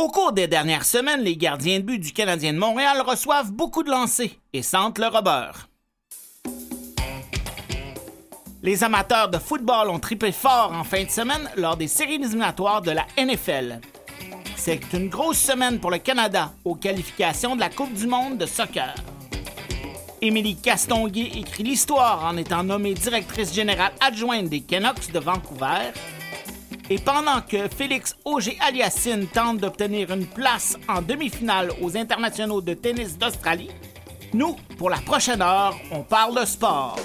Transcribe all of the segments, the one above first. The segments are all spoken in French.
Au cours des dernières semaines, les gardiens de but du Canadien de Montréal reçoivent beaucoup de lancers et sentent le robeur. Les amateurs de football ont trippé fort en fin de semaine lors des séries éliminatoires de la NFL. C'est une grosse semaine pour le Canada aux qualifications de la Coupe du monde de soccer. Émilie Castonguay écrit l'histoire en étant nommée directrice générale adjointe des Canucks de Vancouver. Et pendant que Félix Auger-Aliassime tente d'obtenir une place en demi-finale aux internationaux de tennis d'Australie, nous, pour la prochaine heure, on parle de sport.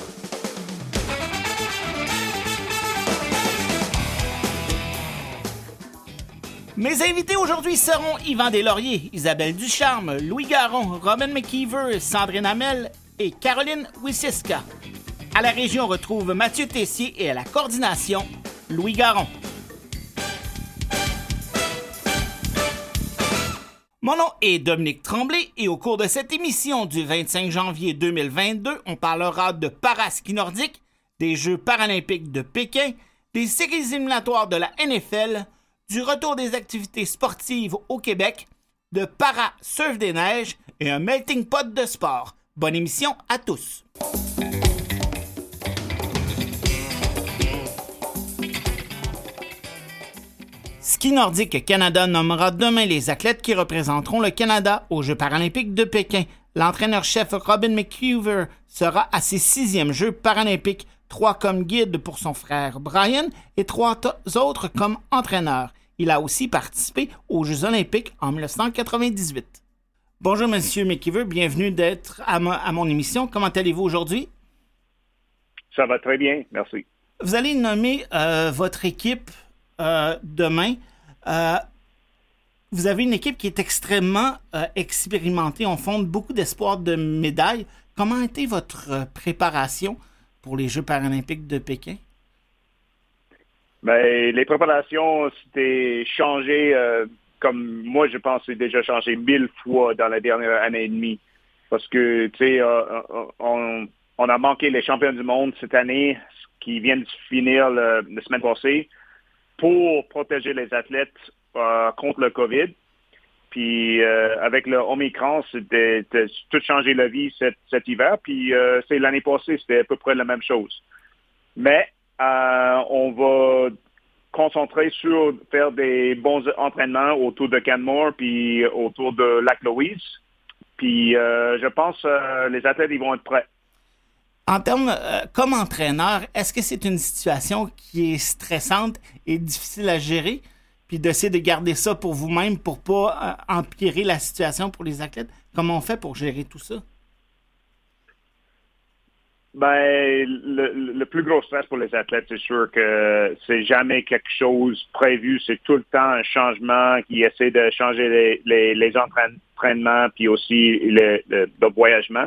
Mes invités aujourd'hui seront Yvan Deslauriers, Isabelle Ducharme, Louis Garon, Robin McKeever, Sandrine Hamel et Caroline Wissiska. À la région, on retrouve Mathieu Tessier et à la coordination, Louis Garon. Mon nom est Dominique Tremblay et au cours de cette émission du 25 janvier 2022, on parlera de paraski nordique, des Jeux paralympiques de Pékin, des séries éliminatoires de la NFL, du retour des activités sportives au Québec, de para-surf des neiges et un melting pot de sport. Bonne émission à tous. Ski Nordique Canada nommera demain les athlètes qui représenteront le Canada aux Jeux paralympiques de Pékin. L'entraîneur-chef Robin McHoover sera à ses sixièmes Jeux paralympiques, trois comme guide pour son frère Brian et trois autres comme entraîneur. Il a aussi participé aux Jeux olympiques en 1998. Bonjour, Monsieur McKeever. Bienvenue d'être à, mon émission. Comment allez-vous aujourd'hui? Ça va très bien, merci. Vous allez nommer euh, votre équipe euh, demain. Euh, vous avez une équipe qui est extrêmement expérimentée. On fonde beaucoup d'espoir de médailles. Comment a été votre préparation pour les Jeux paralympiques de Pékin? Ben, les préparations, c'était changé, euh, comme moi, je pense, c'est déjà changé mille fois dans la dernière année et demie. Parce que, tu sais, euh, euh, on, a manqué les champions du monde cette année, qui viennent de finir la semaine passée, pour protéger les athlètes contre le COVID. Puis avec le Omicron, c'était tout changé la vie cet, hiver. Puis c'est l'année passée, c'était à peu près la même chose. Mais euh, on va concentrer sur faire des bons entraînements autour de Canmore puis autour de Lac-Louise. Puis euh, je pense que euh, les athlètes ils vont être prêts. En termes, comme entraîneur, est-ce que c'est une situation qui est stressante et difficile à gérer? Puis d'essayer de garder ça pour vous-même pour pas empirer la situation pour les athlètes? Comment on fait pour gérer tout ça? Ben, le, plus gros stress pour les athlètes, c'est sûr que c'est jamais quelque chose prévu. C'est tout le temps un changement qui essaie de changer les, les, les entraînements puis aussi le, le, voyagement.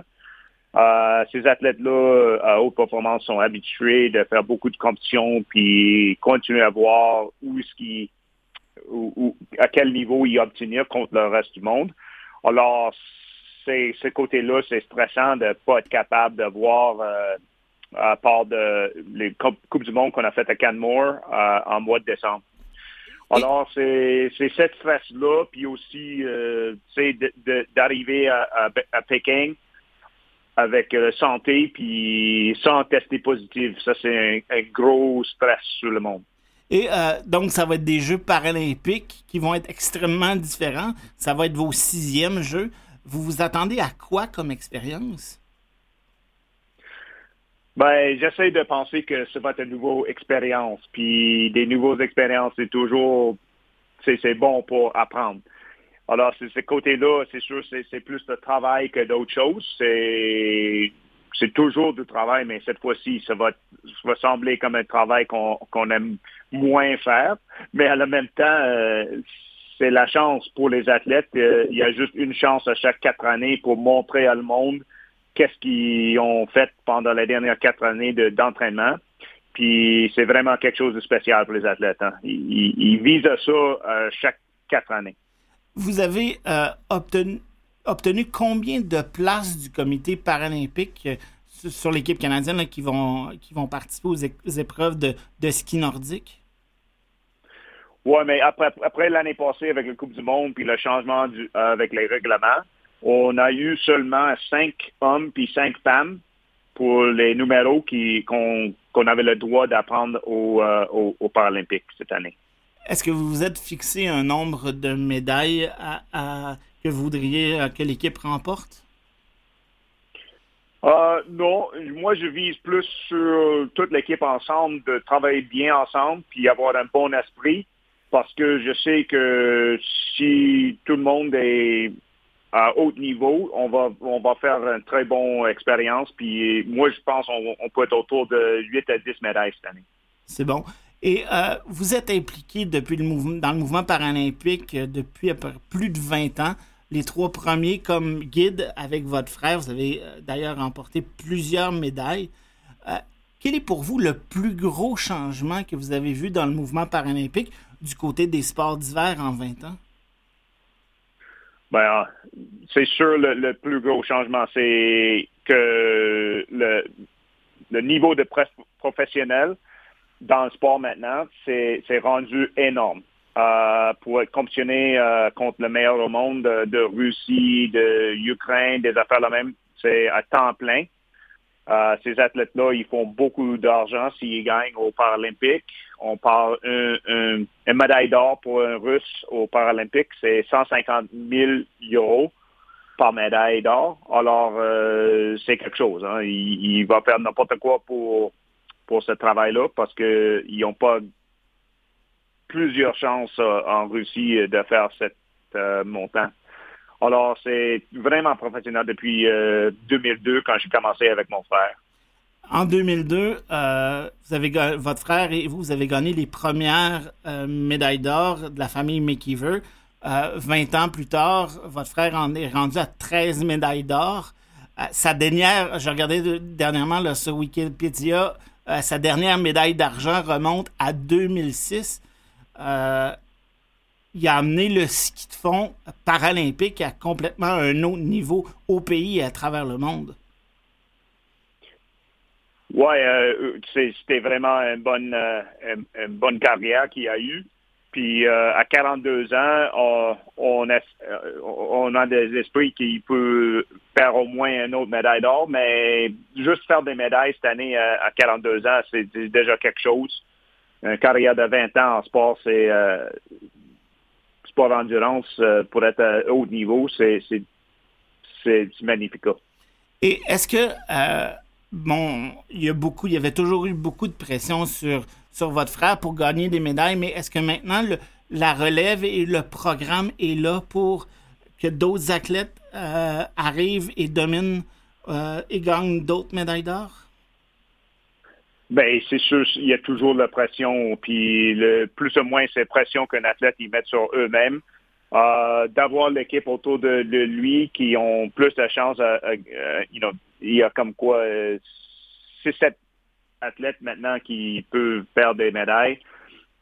Euh, ces athlètes-là à haute performance sont habitués de faire beaucoup de compétitions puis continuer à voir où est-ce qu'ils, ou, à quel niveau ils obtenir contre le reste du monde. Alors, ce côté-là, c'est stressant de ne pas être capable de voir, euh, à part de les Coupes du Monde qu'on a fait à Canmore euh, en mois de décembre. Alors, c'est cette stress-là, puis aussi, euh, d'arriver à, à, Pékin avec la santé, puis sans tester positif. Ça, c'est un, gros stress sur le monde. Et donc, ça va être des Jeux paralympiques qui vont être extrêmement différents. Ça va être vos sixièmes Jeux. Vous vous attendez à quoi comme expérience? Ben, j'essaie de penser que ça va être une nouvelle expérience. Puis des nouvelles expériences, c'est toujours c'est bon pour apprendre. Alors, ce côté-là, c'est sûr, c'est plus de travail que d'autres choses. C'est toujours du travail, mais cette fois-ci, ça va, ça va sembler comme un travail qu'on aime moins faire. Mais en même temps, euh, c'est la chance pour les athlètes. Euh, il y a juste une chance à chaque quatre années pour montrer à le monde qu'est-ce qu'ils ont fait pendant les dernières quatre années d'entraînement. Puis c'est vraiment quelque chose de spécial pour les athlètes. Hein. Ils, visent à ça euh, chaque quatre années. Vous avez euh, obtenu, combien de places du comité paralympique sur l'équipe canadienne qui, vont, participer aux, épreuves de ski nordique? Oui, mais après, l'année passée avec la Coupe du Monde puis le changement du, avec les règlements, on a eu seulement cinq hommes puis cinq femmes pour les numéros qu'on avait le droit d'apprendre aux, aux, Paralympiques cette année. Est-ce que vous vous êtes fixé un nombre de médailles à, que vous voudriez que l'équipe remporte? Euh, non, moi je vise plus sur toute l'équipe ensemble, de travailler bien ensemble, puis avoir un bon esprit, parce que je sais que si tout le monde est à haut niveau, on va on va faire une très bonne expérience. Puis moi je pense qu'on peut être autour de 8 à 10 médailles cette année. C'est bon. Et euh, vous êtes impliqué depuis le mouvement, dans le mouvement paralympique euh, depuis plus de 20 ans les trois premiers comme guide avec votre frère. Vous avez euh, d'ailleurs remporté plusieurs médailles. Quel est pour vous le plus gros changement que vous avez vu dans le mouvement paralympique du côté des sports d'hiver en 20 ans? Ben, c'est sûr, le, plus gros changement, c'est que le, le niveau de presse professionnel dans le sport maintenant, c'est rendu énorme. Euh, pour être compétitionné euh, contre le meilleur au monde de, Russie, de Ukraine, des affaires la même, c'est à temps plein. Euh, ces athlètes-là, ils font beaucoup d'argent s'ils gagnent aux Paralympiques. On parle une un, médaille d'or pour un Russe aux Paralympiques, c'est 150 000 euros par médaille d'or. Alors, c'est quelque chose. Hein. Il, va faire n'importe quoi pour pour ce travail-là parce qu'ils n'ont pas plusieurs chances euh, en Russie euh, de faire cette euh, montant. Alors, c'est vraiment professionnel depuis 2002 quand j'ai commencé avec mon frère. En 2002, vous avez, votre frère et vous, vous avez gagné les premières médailles d'or de la famille McKeever. 20 ans plus tard, votre frère en est rendu à 13 médailles d'or. sa dernière, j'ai regardé dernièrement sur Wikipédia, sa dernière médaille d'argent remonte à 2006. Euh, il a amené le ski de fond paralympique à complètement un autre niveau au pays et à travers le monde. Oui, euh, c'était vraiment une bonne, euh, une, bonne carrière qu'il a eue. Puis à 42 ans, on, a, on a des esprits qui peuvent faire au moins une autre médaille d'or, mais juste faire des médailles cette année à 42 ans, c'est déjà quelque chose une carrière de 20 ans en sport, c'est euh, sport endurance euh, pour être à haut niveau, c'est magnifique. Et est-ce que euh, bon, il y a beaucoup, il y avait toujours eu beaucoup de pression sur sur votre frère pour gagner des médailles, mais est-ce que maintenant la relève et le programme est là pour que d'autres athlètes arrivent et dominent et gagnent d'autres médailles d'or? Ben, c'est sûr, il y a toujours la pression, puis le plus ou moins c'est pression qu'un athlète ils met sur eux-mêmes. Euh, d'avoir l'équipe autour de, lui qui ont plus de chance, à, you know, il y a comme quoi euh, c'est sept athlètes maintenant qui peuvent faire des médailles.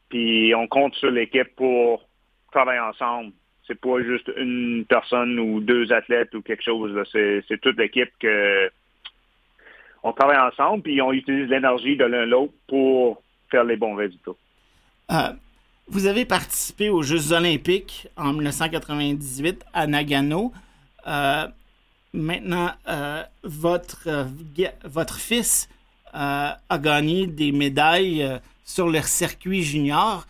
Puis on compte sur l'équipe pour travailler ensemble. C'est pas juste une personne ou deux athlètes ou quelque chose. C'est toute l'équipe que on travaille ensemble, puis on utilise l'énergie de l'un l'autre pour faire les bons résultats. Euh, vous avez participé aux Jeux olympiques en 1998 à Nagano. Euh, maintenant, euh, votre, votre fils a gagné des médailles sur le circuit junior.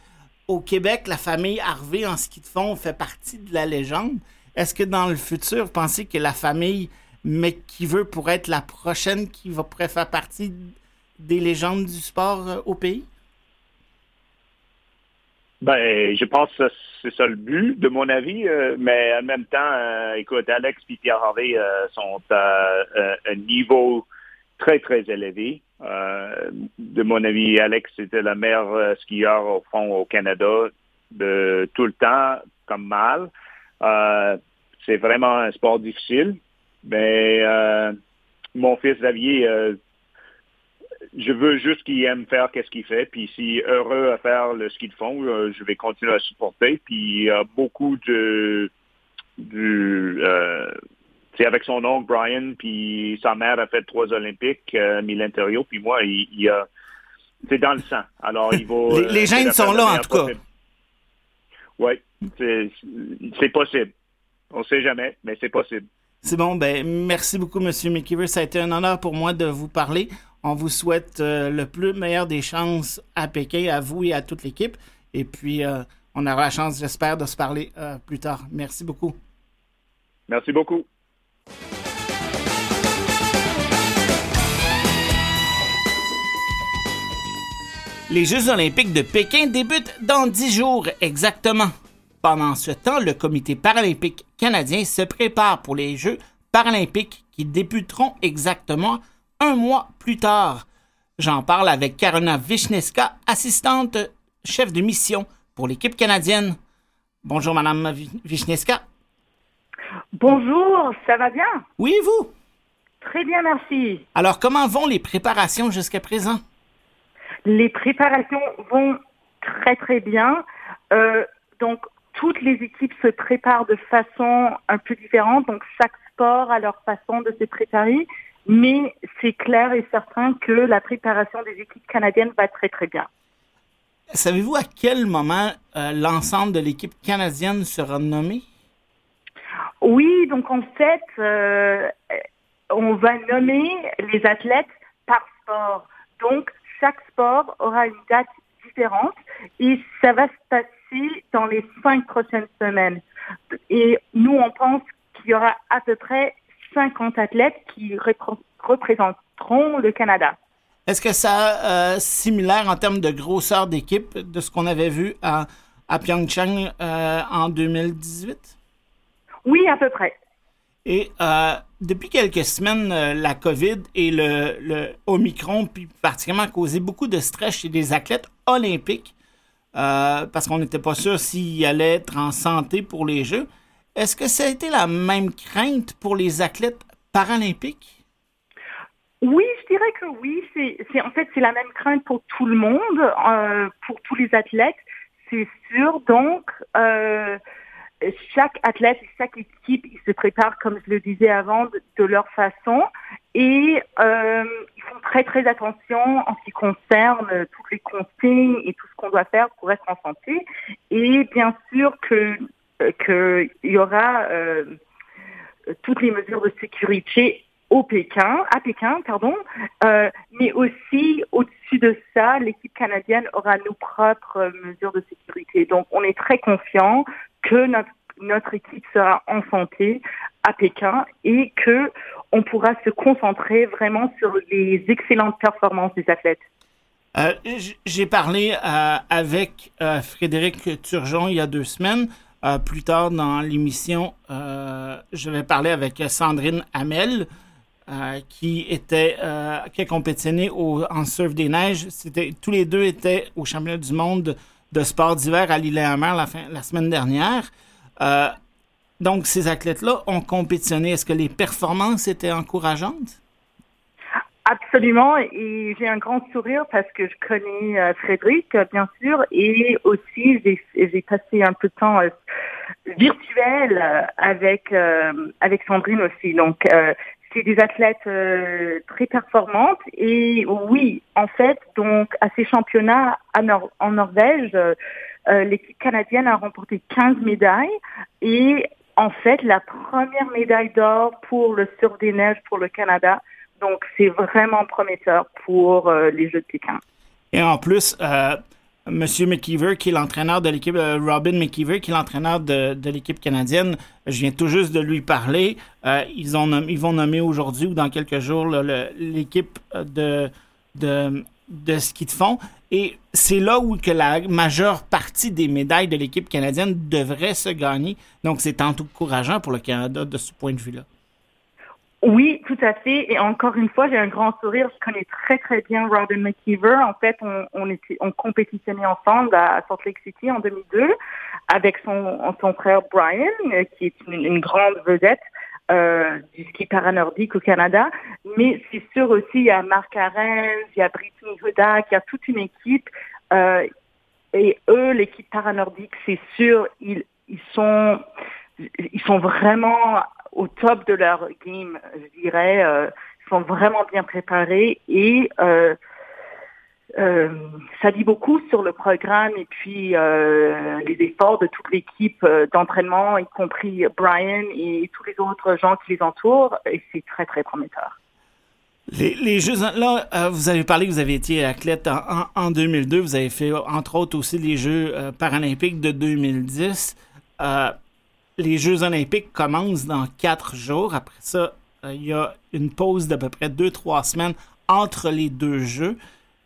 Au Québec, la famille Harvey en ski de fond fait partie de la légende. Est-ce que dans le futur, vous pensez que la famille mais qui veut pour être la prochaine qui va pourrait faire partie des légendes du sport euh, au pays? Ben, je pense que c'est ça le but, de mon avis. Euh, mais en même temps, euh, écoute, Alex et Pierre Harvey sont à un niveau très, très élevé. De mon avis, Alex était le meilleur skieur au fond au Canada de tout le temps, comme mal. c'est vraiment un sport difficile. Mais euh, mon fils Xavier, euh, je veux juste qu'il aime faire qu'est-ce qu'il fait. Puis s'il est heureux à faire le ski de fond, euh, je vais continuer à supporter. Puis il y a beaucoup de du c'est avec son oncle Brian, puis sa mère a fait trois Olympiques, euh, l'intérieur, puis moi, il, a c'est dans le sang. Alors il va. les, les gènes sont là en tout cas. Oui, c'est possible. On ne sait jamais, mais c'est possible. C'est bon, ben merci beaucoup, M. McKeever. Ça a été un honneur pour moi de vous parler. On vous souhaite euh, le plus meilleur des chances à Pékin, à vous et à toute l'équipe. Et puis, euh, on aura la chance, j'espère, de se parler euh, plus tard. Merci beaucoup. Merci beaucoup. Les Jeux olympiques de Pékin débutent dans dix jours exactement. Pendant ce temps, le Comité paralympique canadien se prépare pour les Jeux paralympiques qui débuteront exactement un mois plus tard. J'en parle avec Karina Vishneska, assistante chef de mission pour l'équipe canadienne. Bonjour, Madame Vishneska. Bonjour, ça va bien? Oui, et vous? Très bien, merci. Alors, comment vont les préparations jusqu'à présent? Les préparations vont très, très bien. Euh, donc, toutes les équipes se préparent de façon un peu différente, donc chaque sport a leur façon de se préparer, mais c'est clair et certain que la préparation des équipes canadiennes va très très bien. Savez-vous à quel moment euh, l'ensemble de l'équipe canadienne sera nommé? Oui, donc en fait, euh, on va nommer les athlètes par sport. Donc chaque sport aura une date différente et ça va se passer dans les cinq prochaines semaines. Et nous, on pense qu'il y aura à peu près 50 athlètes qui représenteront le Canada. Est-ce que ça euh, similaire en termes de grosseur d'équipe de ce qu'on avait vu à, Pyeongchang euh, en 2018? Oui, à peu près. Et euh, depuis quelques semaines, euh, la COVID et le, le Omicron, puis particulièrement, causé beaucoup de stress chez des athlètes olympiques. Euh, parce qu'on n'était pas sûr s'il allait être en santé pour les Jeux. Est-ce que ça a été la même crainte pour les athlètes paralympiques? Oui, je dirais que oui. C'est, en fait, c'est la même crainte pour tout le monde, euh, pour tous les athlètes, c'est sûr. Donc, chaque athlète et chaque équipe, ils se préparent, comme je le disais avant, de, leur façon. Et euh, ils font très très attention en ce qui concerne toutes les consignes et tout ce qu'on doit faire pour être en santé. Et bien sûr que qu'il y aura euh, toutes les mesures de sécurité au Pékin, à Pékin, pardon, euh, mais aussi au-dessus de ça, l'équipe canadienne aura nos propres mesures de sécurité. Donc, on est très confiant que notre, équipe sera en santé à Pékin et que on pourra se concentrer vraiment sur les excellentes performances des athlètes. Euh, J'ai parlé euh, avec euh, Frédéric Turgeon il y a deux semaines. Plus tard dans l'émission, je vais parler avec Sandrine Hamel, qui était qui a compétitionné au, en surf des neiges. Tous les deux étaient au championnat du monde de sport d'hiver à Lillehammer la, la semaine dernière. Euh, donc, ces athlètes-là ont compétitionné. Est-ce que les performances étaient encourageantes? Absolument, et j'ai un grand sourire parce que je connais euh, Frédéric, bien sûr, et aussi j'ai passé un peu de temps euh, virtuel avec avec Sandrine aussi. Donc c'est des athlètes très performantes et oui, en fait, donc à ces championnats en Norvège, euh, l'équipe canadienne a remporté 15 médailles et en fait la première médaille d'or pour le surf des neiges pour le Canada. Donc c'est vraiment prometteur pour euh, les Jeux de Pékin. Et en plus, euh, Monsieur McKeever, qui est l'entraîneur de l'équipe, euh, Robin McKeever, qui est l'entraîneur de, de l'équipe canadienne, je viens tout juste de lui parler. ils, ont ils vont nommer aujourd'hui ou dans quelques jours l'équipe de, de de ski de fond. Et c'est là où que la majeure partie des médailles de l'équipe canadienne devrait se gagner. Donc, c'est encourageant pour le Canada de ce point de vue-là. Oui, tout à fait. Et encore une fois, j'ai un grand sourire. Je connais très, très bien Robin McKeever. En fait, on, on, était, on compétitionnait ensemble à Salt Lake City en 2002 avec son, son frère Brian, qui est une, une grande vedette euh, du ski paranordique au Canada. Mais c'est sûr aussi, il y a Marc Arens, il y a Brittany Hudak, il y a toute une équipe. Euh, et eux, l'équipe paranordique, c'est sûr, ils, ils sont ils sont vraiment au top de leur game, je dirais. Euh, ils sont vraiment bien préparés et euh, euh, ça dit beaucoup sur le programme et puis les efforts de toute l'équipe d'entraînement, y compris Brian et tous les autres gens qui les entourent, et c'est très très prometteur. Les, Jeux, là, vous avez parlé que vous avez été athlète en, 2002. Vous avez fait, entre autres, aussi les Jeux paralympiques de 2010. Les Jeux olympiques commencent dans quatre jours. Après ça, il y a une pause d'à peu près deux, trois semaines entre les deux Jeux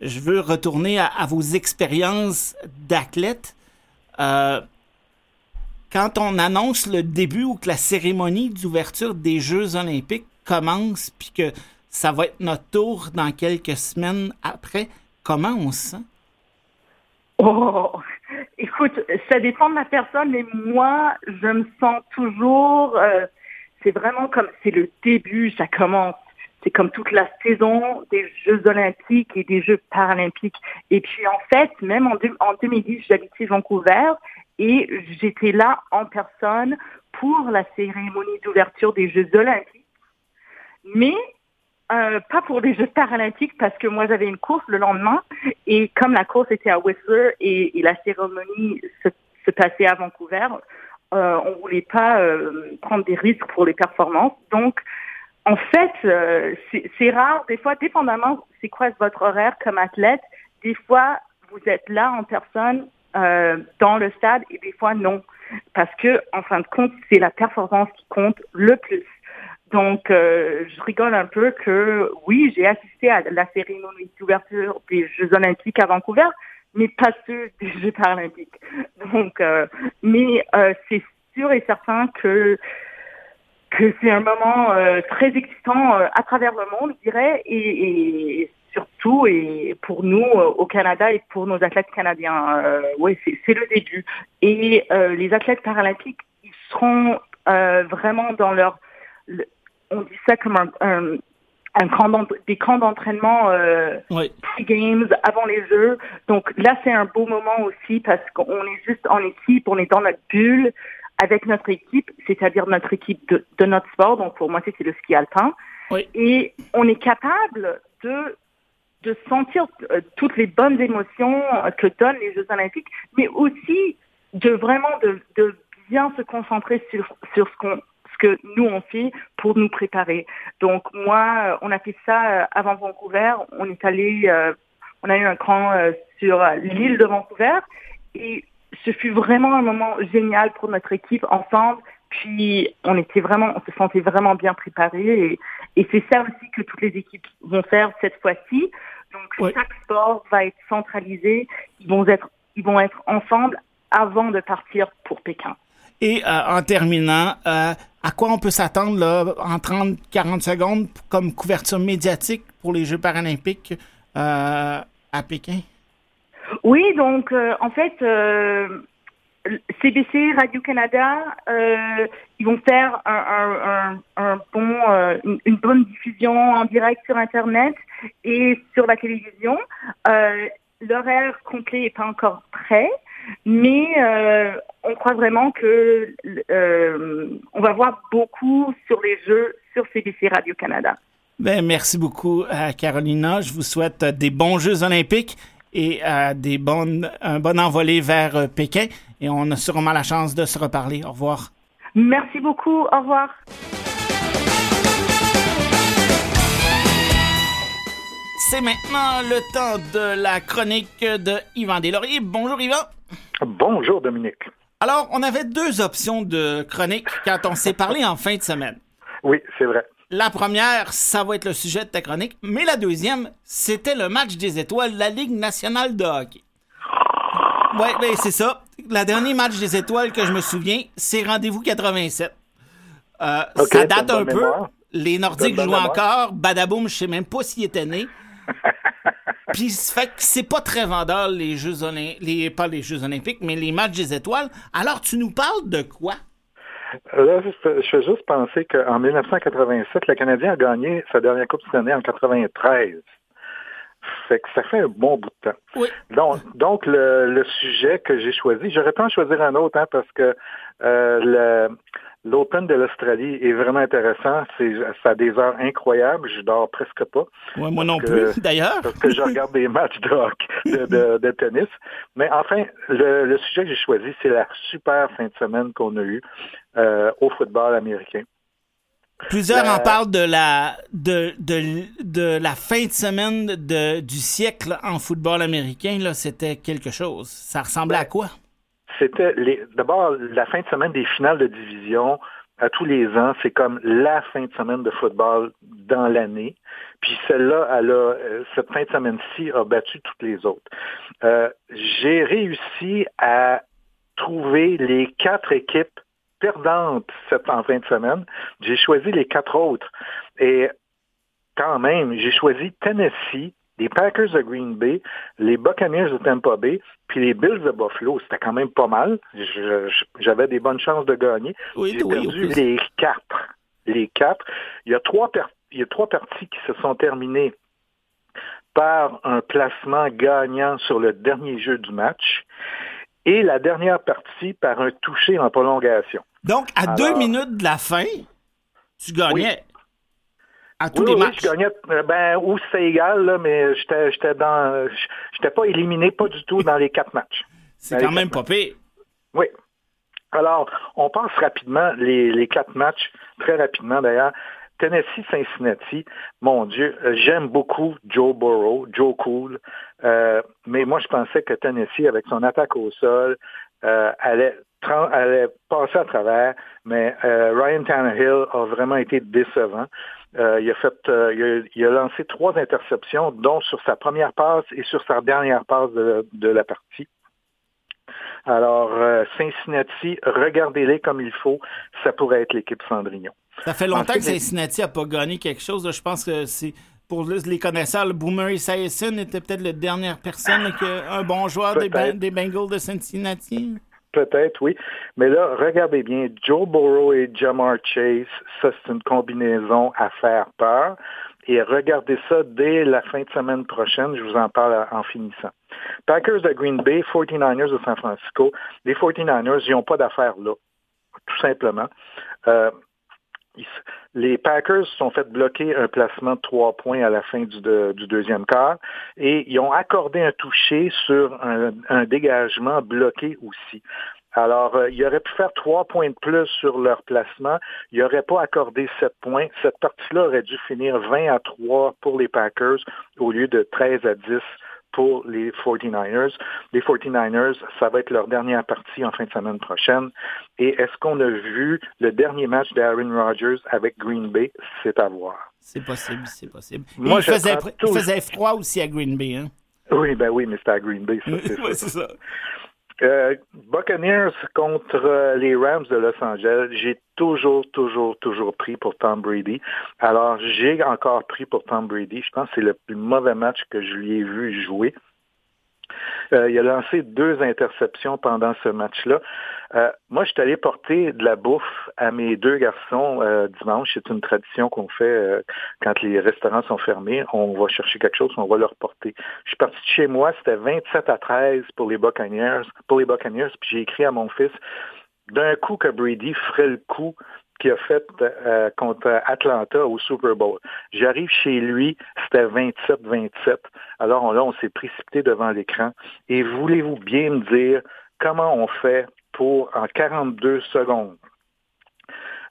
je veux retourner à, vos expériences d'athlète. Euh, quand on annonce le début ou que la cérémonie d'ouverture des Jeux olympiques commence, puis que ça va être notre tour dans quelques semaines après, comment on se sent? Oh, écoute, ça dépend de la personne, mais moi, je me sens toujours, euh, c'est vraiment comme, c'est le début, ça commence c'est comme toute la saison des Jeux olympiques et des Jeux paralympiques. Et puis en fait, même en, en 2010, j'habitais Vancouver et j'étais là en personne pour la cérémonie d'ouverture des Jeux olympiques. Mais euh, pas pour les Jeux paralympiques parce que moi j'avais une course le lendemain et comme la course était à Whistler et, la cérémonie se, passait à Vancouver, euh, on voulait pas euh, prendre des risques pour les performances. Donc en fait, euh, c'est rare. Des fois, dépendamment c'est quoi votre horaire comme athlète, des fois, vous êtes là en personne euh, dans le stade et des fois non. Parce que, en fin de compte, c'est la performance qui compte le plus. Donc, euh, je rigole un peu que oui, j'ai assisté à la cérémonie d'ouverture des Jeux olympiques à Vancouver, mais pas ceux des Jeux paralympiques. Donc, mais c'est sûr et certain que que c'est un moment euh, très excitant euh, à travers le monde, je dirais, et, et surtout et pour nous euh, au Canada et pour nos athlètes canadiens. oui, c'est le début. Et les athlètes paralympiques, ils seront vraiment dans leur, on dit ça comme un, un un camp des camps d'entraînement euh, games avant les Jeux. Donc là, c'est un beau moment aussi parce qu'on est juste en équipe, on est dans notre bulle avec notre équipe, c'est-à-dire notre équipe de, de, notre sport. Donc pour moi, c'est le ski alpin. Et on est capable de de sentir euh, toutes les bonnes émotions que donnent les Jeux Olympiques, mais aussi de vraiment de, de bien se concentrer sur sur ce qu'on que nous on fait pour nous préparer. Donc moi, on a fait ça euh, avant Vancouver. On est allé, euh, on a eu un cran sur l'île de Vancouver et ce fut vraiment un moment génial pour notre équipe ensemble. Puis on était vraiment, on se sentait vraiment bien préparés et, et c'est ça aussi que toutes les équipes vont faire cette fois-ci. Donc chaque sport va être centralisé. Ils vont être, ils vont être ensemble avant de partir pour Pékin. Et euh, en terminant, euh, à quoi on peut s'attendre là, en 30-40 secondes comme couverture médiatique pour les Jeux paralympiques euh, à Pékin? Oui, donc en fait, CBC, Radio-Canada, ils vont faire un, bon, une, bonne diffusion en direct sur Internet et sur la télévision. L'horaire complet n'est pas encore prêt, mais on croit vraiment que on va voir beaucoup sur les jeux sur CBC Radio-Canada. Ben, merci beaucoup, Carolina. Je vous souhaite des bons Jeux olympiques et euh, des bonnes, un bon envolé vers euh, Pékin. Et on a sûrement la chance de se reparler. Au revoir. Merci beaucoup. Au revoir. C'est maintenant le temps de la chronique de Yvan Deslauriers. Bonjour Yvan. Bonjour Dominique. Alors, on avait deux options de chronique quand on s'est parlé en fin de semaine. Oui, c'est vrai. La première, ça va être le sujet de ta chronique, mais la deuxième, c'était le match des étoiles de la Ligue nationale de hockey. Ouais, ben c'est ça. Le dernier match des étoiles que je me souviens, c'est Rendez-vous 87. Euh, ça date un peu. Les Nordiques jouent encore. Badaboum, je sais même pas s'il était né. Puis fait que c'est pas très vendeur les Jeux olympiques, pas les Jeux olympiques, mais les matchs des étoiles. Alors tu nous parles de quoi? Là, je fais juste penser qu'en 1987, le Canadien a gagné sa dernière Coupe cette année en 93. Fait que ça fait un bon bout de temps. Oui. Donc, donc le, sujet que j'ai choisi, j'aurais pu en choisir un autre, hein, parce que euh, L'Open de l'Australie est vraiment intéressant. C'est, ça a des heures incroyables. Je dors presque pas. moi non plus, d'ailleurs. Parce que je regarde des matchs de, hockey, de, tennis. Mais enfin, le, sujet que j'ai choisi, c'est la super fin de semaine qu'on a eue euh, au football américain. Plusieurs en parlent de la, de, de, de la fin de semaine de, du siècle en football américain. Là, c'était quelque chose. Ça ressemblait à quoi? C'était d'abord la fin de semaine des finales de division à tous les ans. C'est comme la fin de semaine de football dans l'année. Puis celle-là, euh, cette fin de semaine-ci a battu toutes les autres. Euh, j'ai réussi à trouver les quatre équipes perdante cette en fin de semaine. J'ai choisi les quatre autres. Et quand même, j'ai choisi Tennessee, les Packers de Green Bay, les Buccaneers de Tampa Bay, puis les Bills de Buffalo. C'était quand même pas mal. J'avais des bonnes chances de gagner. Oui, j'ai perdu les quatre. Les quatre. Il y a trois, il y a trois parties qui se sont terminées par un placement gagnant sur le dernier jeu du match et la dernière partie par un toucher en prolongation. Donc, à deux minutes de la fin, tu gagnais. À tous les matchs. Oui, je gagnais, euh, ben, ou c'est égal, là, mais j'étais, j'étais dans, j'étais pas éliminé, pas du tout dans les quatre matchs. C'est quand même pas pire. Oui. Alors, on passe rapidement les, les quatre matchs, très rapidement d'ailleurs. Tennessee-Cincinnati, mon Dieu, euh, j'aime beaucoup Joe Burrow, Joe Cool, euh, mais moi je pensais que Tennessee, avec son attaque au sol, euh, allait, allait passer à travers, mais Ryan Tannehill a vraiment été décevant. Il, a fait, il a, lancé trois interceptions, dont sur sa première passe et sur sa dernière passe de, de la partie. Alors, Cincinnati, regardez-les comme il faut, ça pourrait être l'équipe Cendrillon. Ça fait longtemps que Cincinnati n'a pas gagné quelque chose. Je pense que c'est pour les connaisseurs, le Boomer Esiason était peut-être la dernière personne, un bon joueur des, Bengals de Cincinnati. Peut-être, oui. Mais là, regardez bien, Joe Burrow et Jamar Chase, ça c'est une combinaison à faire peur. Et regardez ça dès la fin de semaine prochaine, je vous en parle en finissant. Packers de Green Bay, 49ers de San Francisco. Les 49ers, ils n'ont pas d'affaires là, tout simplement. Euh, les Packers sont fait bloquer un placement de trois points à la fin du, deuxième quart et ils ont accordé un toucher sur un, dégagement bloqué aussi. Alors, euh, ils auraient pu faire trois points de plus sur leur placement. Ils n'auraient pas accordé sept points. Cette partie-là aurait dû finir 20 à 3 pour les Packers au lieu de 13 à 10 pour les 49ers. Les 49ers, ça va être leur dernière partie en fin de semaine prochaine. Et est-ce qu'on a vu le dernier match d'Aaron Rodgers avec Green Bay? C'est à voir. C'est possible, c'est possible. Moi, il, faisait, faisait, froid aussi à Green Bay. Hein? Oui, ben oui, mais c'était à Green Bay. Ça, c'est ça. Euh, Buccaneers contre euh, les Rams de Los Angeles, j'ai toujours, toujours, toujours pris pour Tom Brady. Alors, j'ai encore pris pour Tom Brady. Je pense que c'est le plus mauvais match que je lui ai vu jouer. Euh, il a lancé deux interceptions pendant ce match-là. Euh, moi, je suis allé porter de la bouffe à mes deux garçons euh, dimanche. C'est une tradition qu'on fait quand les restaurants sont fermés. On va chercher quelque chose, on va leur porter. Je suis parti de chez moi, c'était 27 à 13 pour les Buccaneers. Pour les Buccaneers, puis j'ai écrit à mon fils, d'un coup que Brady ferait le coup qu'il a fait euh, contre Atlanta au Super Bowl. J'arrive chez lui, c'était 27-27. Alors là, on s'est précipité devant l'écran. Et voulez-vous bien me dire comment on fait pour, en 42 secondes,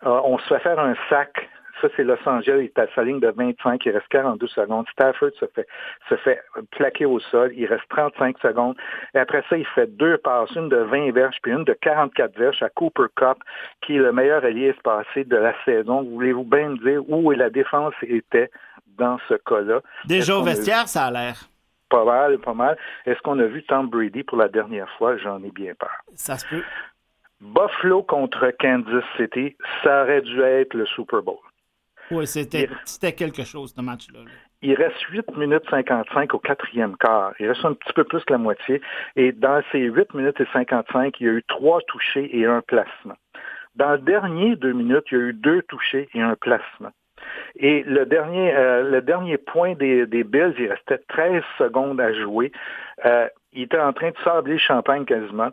euh, on se fait faire un sac ça, c'est Los Angeles. Il est à sa ligne de 25. Il reste 42 secondes. Stafford se fait, se fait plaquer au sol. Il reste 35 secondes. Et après ça, il fait deux passes, une de 20 verges puis une de 44 verges à Cooper Cup, qui est le meilleur allié espacé de la saison. Voulez-vous bien me dire où la défense était dans ce cas-là? Déjà au vestiaire, ça a l'air. Pas mal, pas mal. Est-ce qu'on a vu Tom Brady pour la dernière fois? J'en ai bien peur. Ça se peut. Buffalo contre Kansas City, ça aurait dû être le Super Bowl. Oui, c'était, quelque chose, ce match-là. Il reste 8 minutes 55 au quatrième quart. Il reste un petit peu plus que la moitié. Et dans ces 8 minutes et 55, il y a eu trois touchés et un placement. Dans le dernier deux minutes, il y a eu deux touchés et un placement. Et le dernier, euh, le dernier point des, des, Bills, il restait 13 secondes à jouer. Euh, il était en train de sabler champagne quasiment.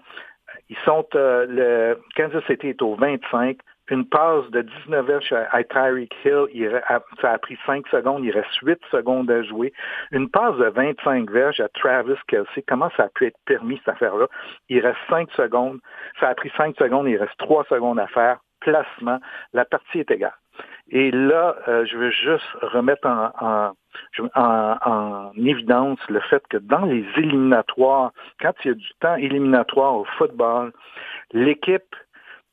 Ils sont, euh, le Kansas City est au 25. Une passe de 19 verges à, Tyreek Hill, ça a pris 5 secondes, il reste 8 secondes à jouer. Une passe de 25 verges à Travis Kelsey, comment ça a pu être permis cette affaire-là? Il reste 5 secondes, ça a pris 5 secondes, il reste 3 secondes à faire. Placement, la partie est égale. Et là, euh, je veux juste remettre en, en, évidence le fait que dans les éliminatoires, quand il y a du temps éliminatoire au football, l'équipe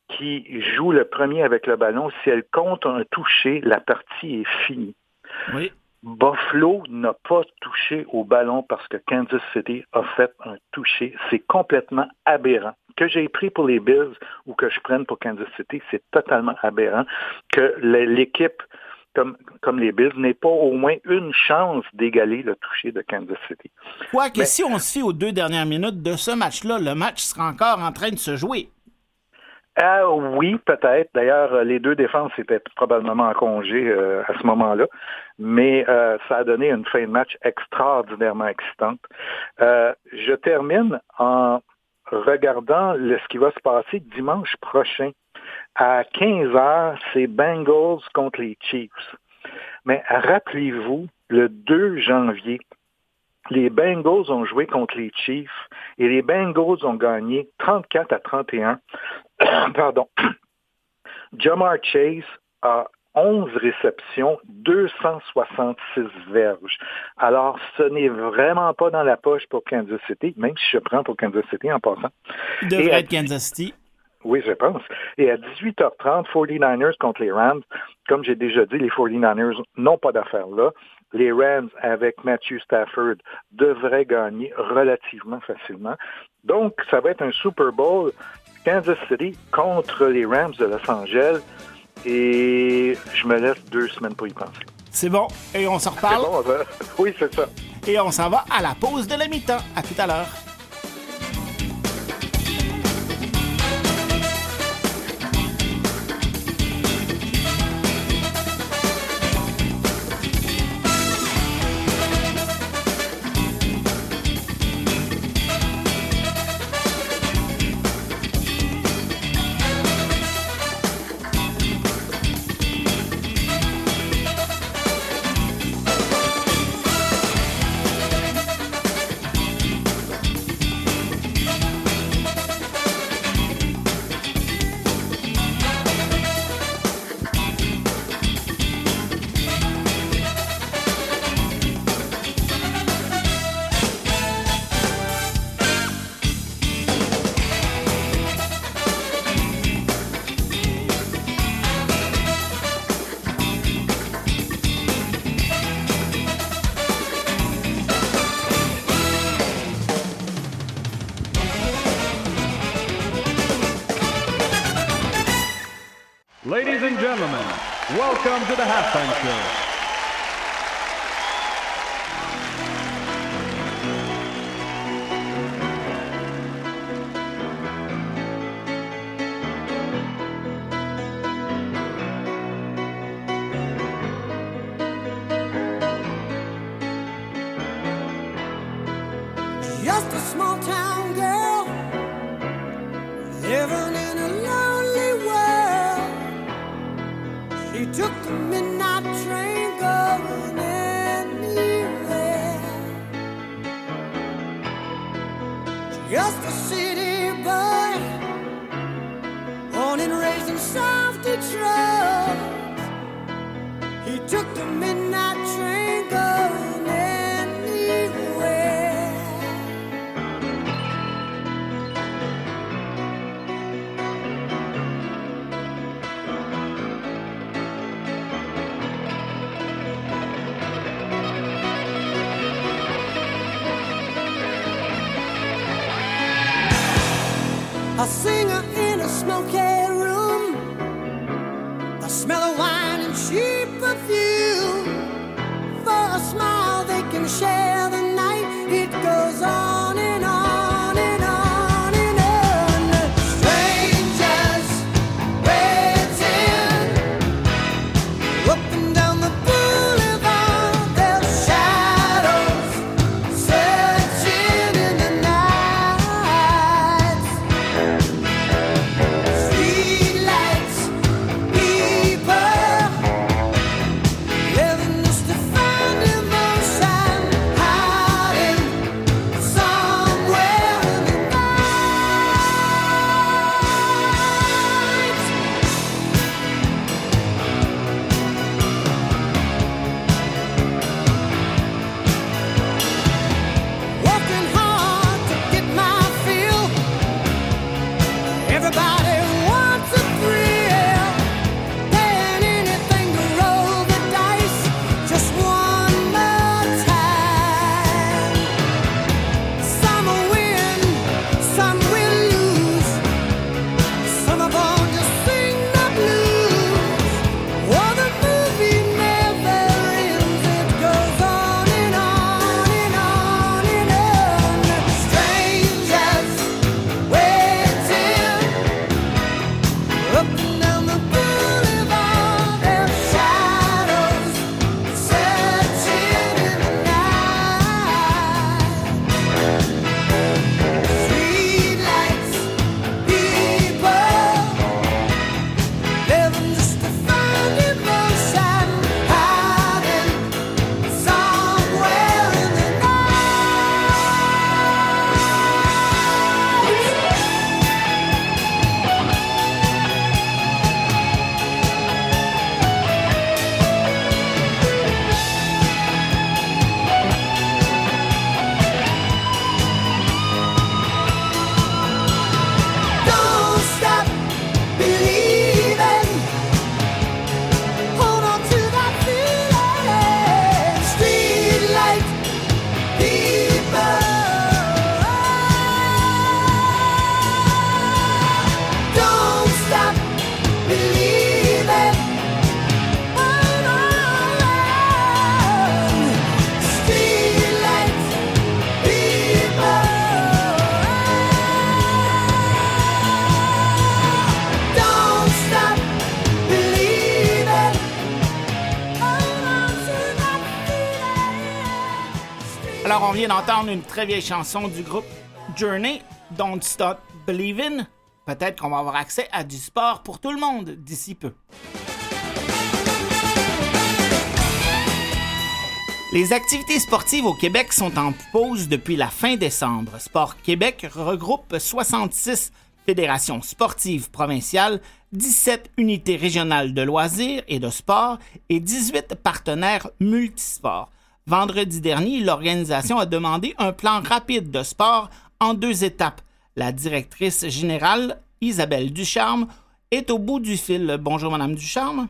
qui joue le premier avec le ballon, si elle compte un toucher, la partie est finie. Oui. Buffalo n'a pas touché au ballon parce que Kansas City a fait un toucher. C'est complètement aberrant. Que j'ai pris pour les Bills ou que je prenne pour Kansas City, c'est totalement aberrant que l'équipe comme, comme les Bills n'ait pas au moins une chance d'égaler le toucher de Kansas City. Quoique, si on se fie aux deux dernières minutes de ce match-là, le match sera encore en train de se jouer. Ah oui, peut-être. D'ailleurs, les deux défenses étaient probablement en congé euh, à ce moment-là, mais euh, ça a donné une fin de match extraordinairement excitante. Euh, je termine en regardant ce qui va se passer dimanche prochain. À 15 heures, c'est Bengals contre les Chiefs. Mais rappelez-vous, le 2 janvier, les Bengals ont joué contre les Chiefs et les Bengals ont gagné 34 à 31. Pardon. Jamar Chase a 11 réceptions, 266 verges. Alors, ce n'est vraiment pas dans la poche pour Kansas City, même si je prends pour Kansas City en passant. Il devrait être Kansas City. Oui, je pense. Et à 18h30, 49ers contre les Rams. Comme j'ai déjà dit, les 49ers n'ont pas d'affaires là. Les Rams, avec Matthew Stafford, devraient gagner relativement facilement. Donc, ça va être un Super Bowl Kansas City contre les Rams de Los Angeles. Et je me laisse deux semaines pour y penser. C'est bon. Et on s'en reparle. Bon, oui, c'est ça. Et on s'en va à la pause de la mi-temps. À tout à l'heure. Welcome to the halftime show. D'entendre une très vieille chanson du groupe Journey, Don't Stop Believin'. Peut-être qu'on va avoir accès à du sport pour tout le monde d'ici peu. Les activités sportives au Québec sont en pause depuis la fin décembre. Sport Québec regroupe 66 fédérations sportives provinciales, 17 unités régionales de loisirs et de sport et 18 partenaires multisports. Vendredi dernier, l'organisation a demandé un plan rapide de sport en deux étapes. La directrice générale, Isabelle Ducharme, est au bout du fil. Bonjour, Madame Ducharme.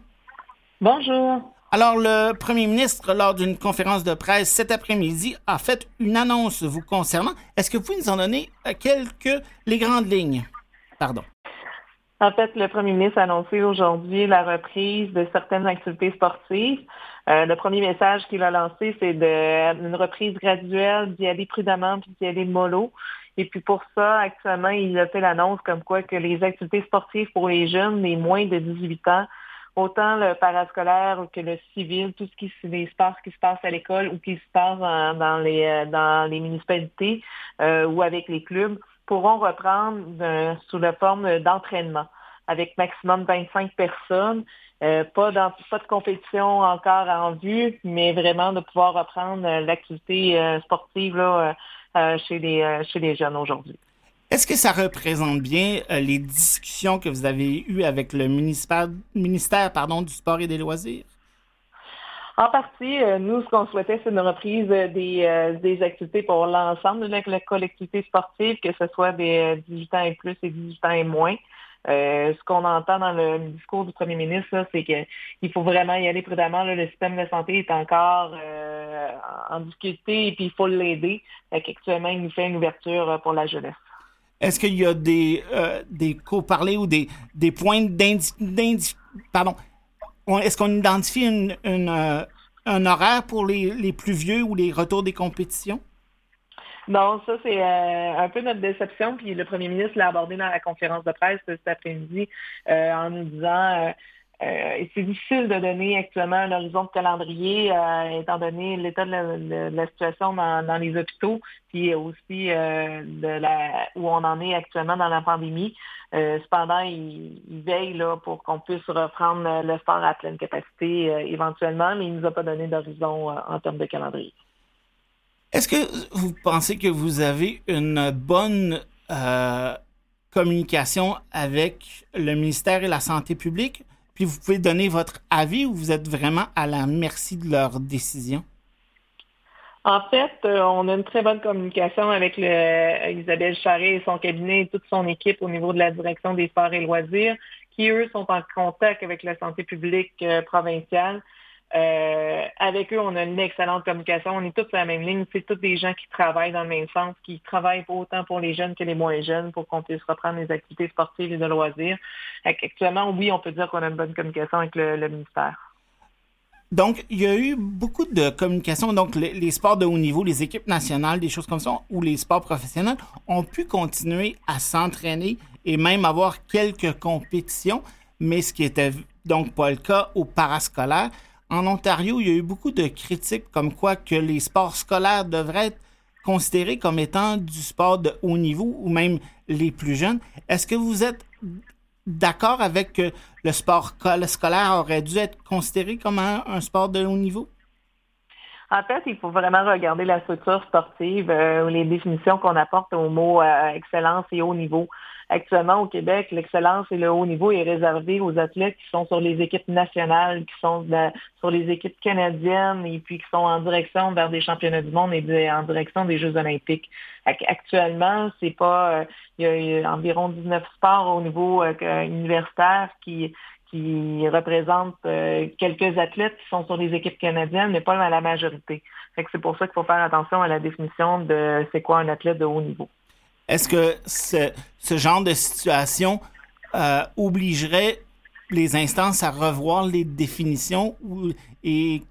Bonjour. Alors, le premier ministre, lors d'une conférence de presse cet après-midi, a fait une annonce vous concernant. Est-ce que vous pouvez nous en donner euh, quelques, les grandes lignes? Pardon. En fait, le premier ministre a annoncé aujourd'hui la reprise de certaines activités sportives. Euh, le premier message qu'il a lancé, c'est une reprise graduelle, d'y aller prudemment puis d'y aller mollo. Et puis pour ça, actuellement, il a fait l'annonce comme quoi que les activités sportives pour les jeunes, les moins de 18 ans, autant le parascolaire que le civil, tout ce qui se passe, qui se passe à l'école ou qui se passe dans, les euh, dans les municipalités euh, ou avec les clubs pourront reprendre euh, sous la forme d'entraînement avec maximum 25 personnes. pas, dans, pas de compétition encore en vue, mais vraiment de pouvoir reprendre l'activité sportive là, chez, les, chez les jeunes aujourd'hui. Est-ce que ça représente bien euh, les discussions que vous avez eues avec le ministère, ministère pardon, du Sport et des Loisirs? En partie, euh, nous, ce qu'on souhaitait, c'est une reprise des, euh, des activités pour l'ensemble de la, collectivité sportive, que ce soit des 18 ans et plus et 18 ans et moins. Ce qu'on entend dans le discours du premier ministre, c'est qu'il faut vraiment y aller prudemment. le système de santé est encore en difficulté et puis il faut l'aider. Actuellement, il nous fait une ouverture pour la jeunesse. Est-ce qu'il y a des, euh, des co-parlers ou des, points d'indication? Pardon. Est-ce qu'on identifie euh, un horaire pour les, plus vieux ou les retours des compétitions? Non, ça c'est euh, un peu notre déception. Puis le premier ministre l'a abordé dans la conférence de presse cet après-midi en nous disant euh, c'est difficile de donner actuellement un horizon de calendrier, euh, étant donné l'état de, la, situation dans, les hôpitaux, puis aussi euh, de la, où on en est actuellement dans la pandémie. cependant, il, veille là, pour qu'on puisse reprendre le sport à pleine capacité éventuellement, mais il ne nous a pas donné d'horizon en termes de calendrier. Est-ce que vous pensez que vous avez une bonne communication avec le ministère de la Santé publique? puis vous pouvez donner votre avis ou vous êtes vraiment à la merci de leur décision? En fait, euh, on a une très bonne communication avec le, Isabelle Charret et son cabinet et toute son équipe au niveau de la direction des sports et loisirs, qui, eux, sont en contact avec la santé publique euh, provinciale. Euh, avec eux, on a une excellente communication. On est tous sur la même ligne. C'est tous des gens qui travaillent dans le même sens, qui travaillent autant pour les jeunes que les moins jeunes pour qu'on puisse reprendre les activités sportives et de loisirs. Actuellement, oui, on peut dire qu'on a une bonne communication avec le, ministère. Donc, il y a eu beaucoup de communication. Donc, les, sports de haut niveau, les équipes nationales, des choses comme ça, ou les sports professionnels ont pu continuer à s'entraîner et même avoir quelques compétitions, mais ce qui était donc pas le cas au parascolaire en Ontario, il y a eu beaucoup de critiques comme quoi que les sports scolaires devraient être considérés comme étant du sport de haut niveau ou même les plus jeunes. Est-ce que vous êtes d'accord avec que le sport scolaire aurait dû être considéré comme un, sport de haut niveau? En fait, il faut vraiment regarder la structure sportive, euh, les définitions qu'on apporte aux mots euh, excellence et haut niveau. Actuellement, au Québec, l'excellence et le haut niveau est réservé aux athlètes qui sont sur les équipes nationales, qui sont sur les équipes canadiennes et puis qui sont en direction vers des championnats du monde et en direction des Jeux olympiques. Actuellement, c'est pas, euh, il y a environ 19 sports au niveau euh, universitaire qui représentent euh, quelques athlètes qui sont sur les équipes canadiennes, mais pas la majorité. C'est pour ça qu'il faut faire attention à la définition de c'est quoi un athlète de haut niveau. Est-ce que ce, genre de situation euh, obligerait les instances à revoir les définitions et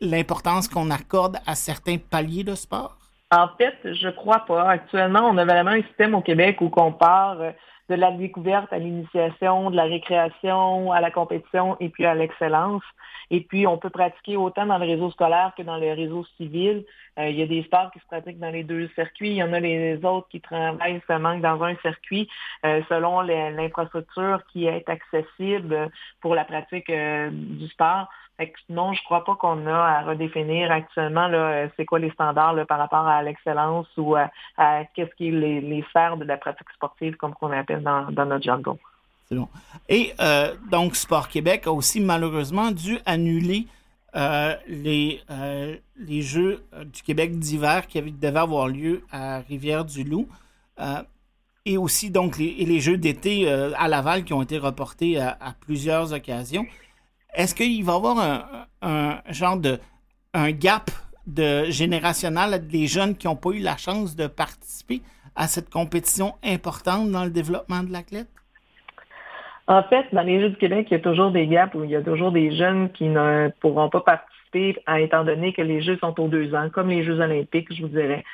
l'importance qu'on accorde à certains paliers de sport? En fait, je crois pas. Actuellement, on a vraiment un système au Québec où on part euh, de la découverte à l'initiation, de la récréation, à la compétition et puis à l'excellence. Et puis, on peut pratiquer autant dans le réseau scolaire que dans le réseau civil. Euh, il y a des sports qui se pratiquent dans les deux circuits. Il y en a les autres qui travaillent seulement dans un circuit euh, selon l'infrastructure qui est accessible pour la pratique euh, du sport. Non, je ne crois pas qu'on a à redéfinir actuellement c'est quoi les standards par rapport à l'excellence ou à, qu'est-ce qui les, les, de la pratique sportive comme qu'on appelle dans, notre jargon. Et euh, donc, Sport Québec a aussi malheureusement dû annuler euh, les, euh, Jeux du Québec d'hiver qui devaient avoir lieu à Rivière-du-Loup. et aussi donc les Jeux d'été à Laval qui ont été reportés à, plusieurs occasions. Est-ce qu'il va y avoir un, genre de gap de générationnel des jeunes qui n'ont pas eu la chance de participer à cette compétition importante dans le développement de l'athlète? En fait, dans les Jeux du Québec, il y a toujours des gaps où il y a toujours des jeunes qui ne pourront pas participer, étant donné que les Jeux sont aux deux ans, comme les Jeux olympiques, je vous dirais.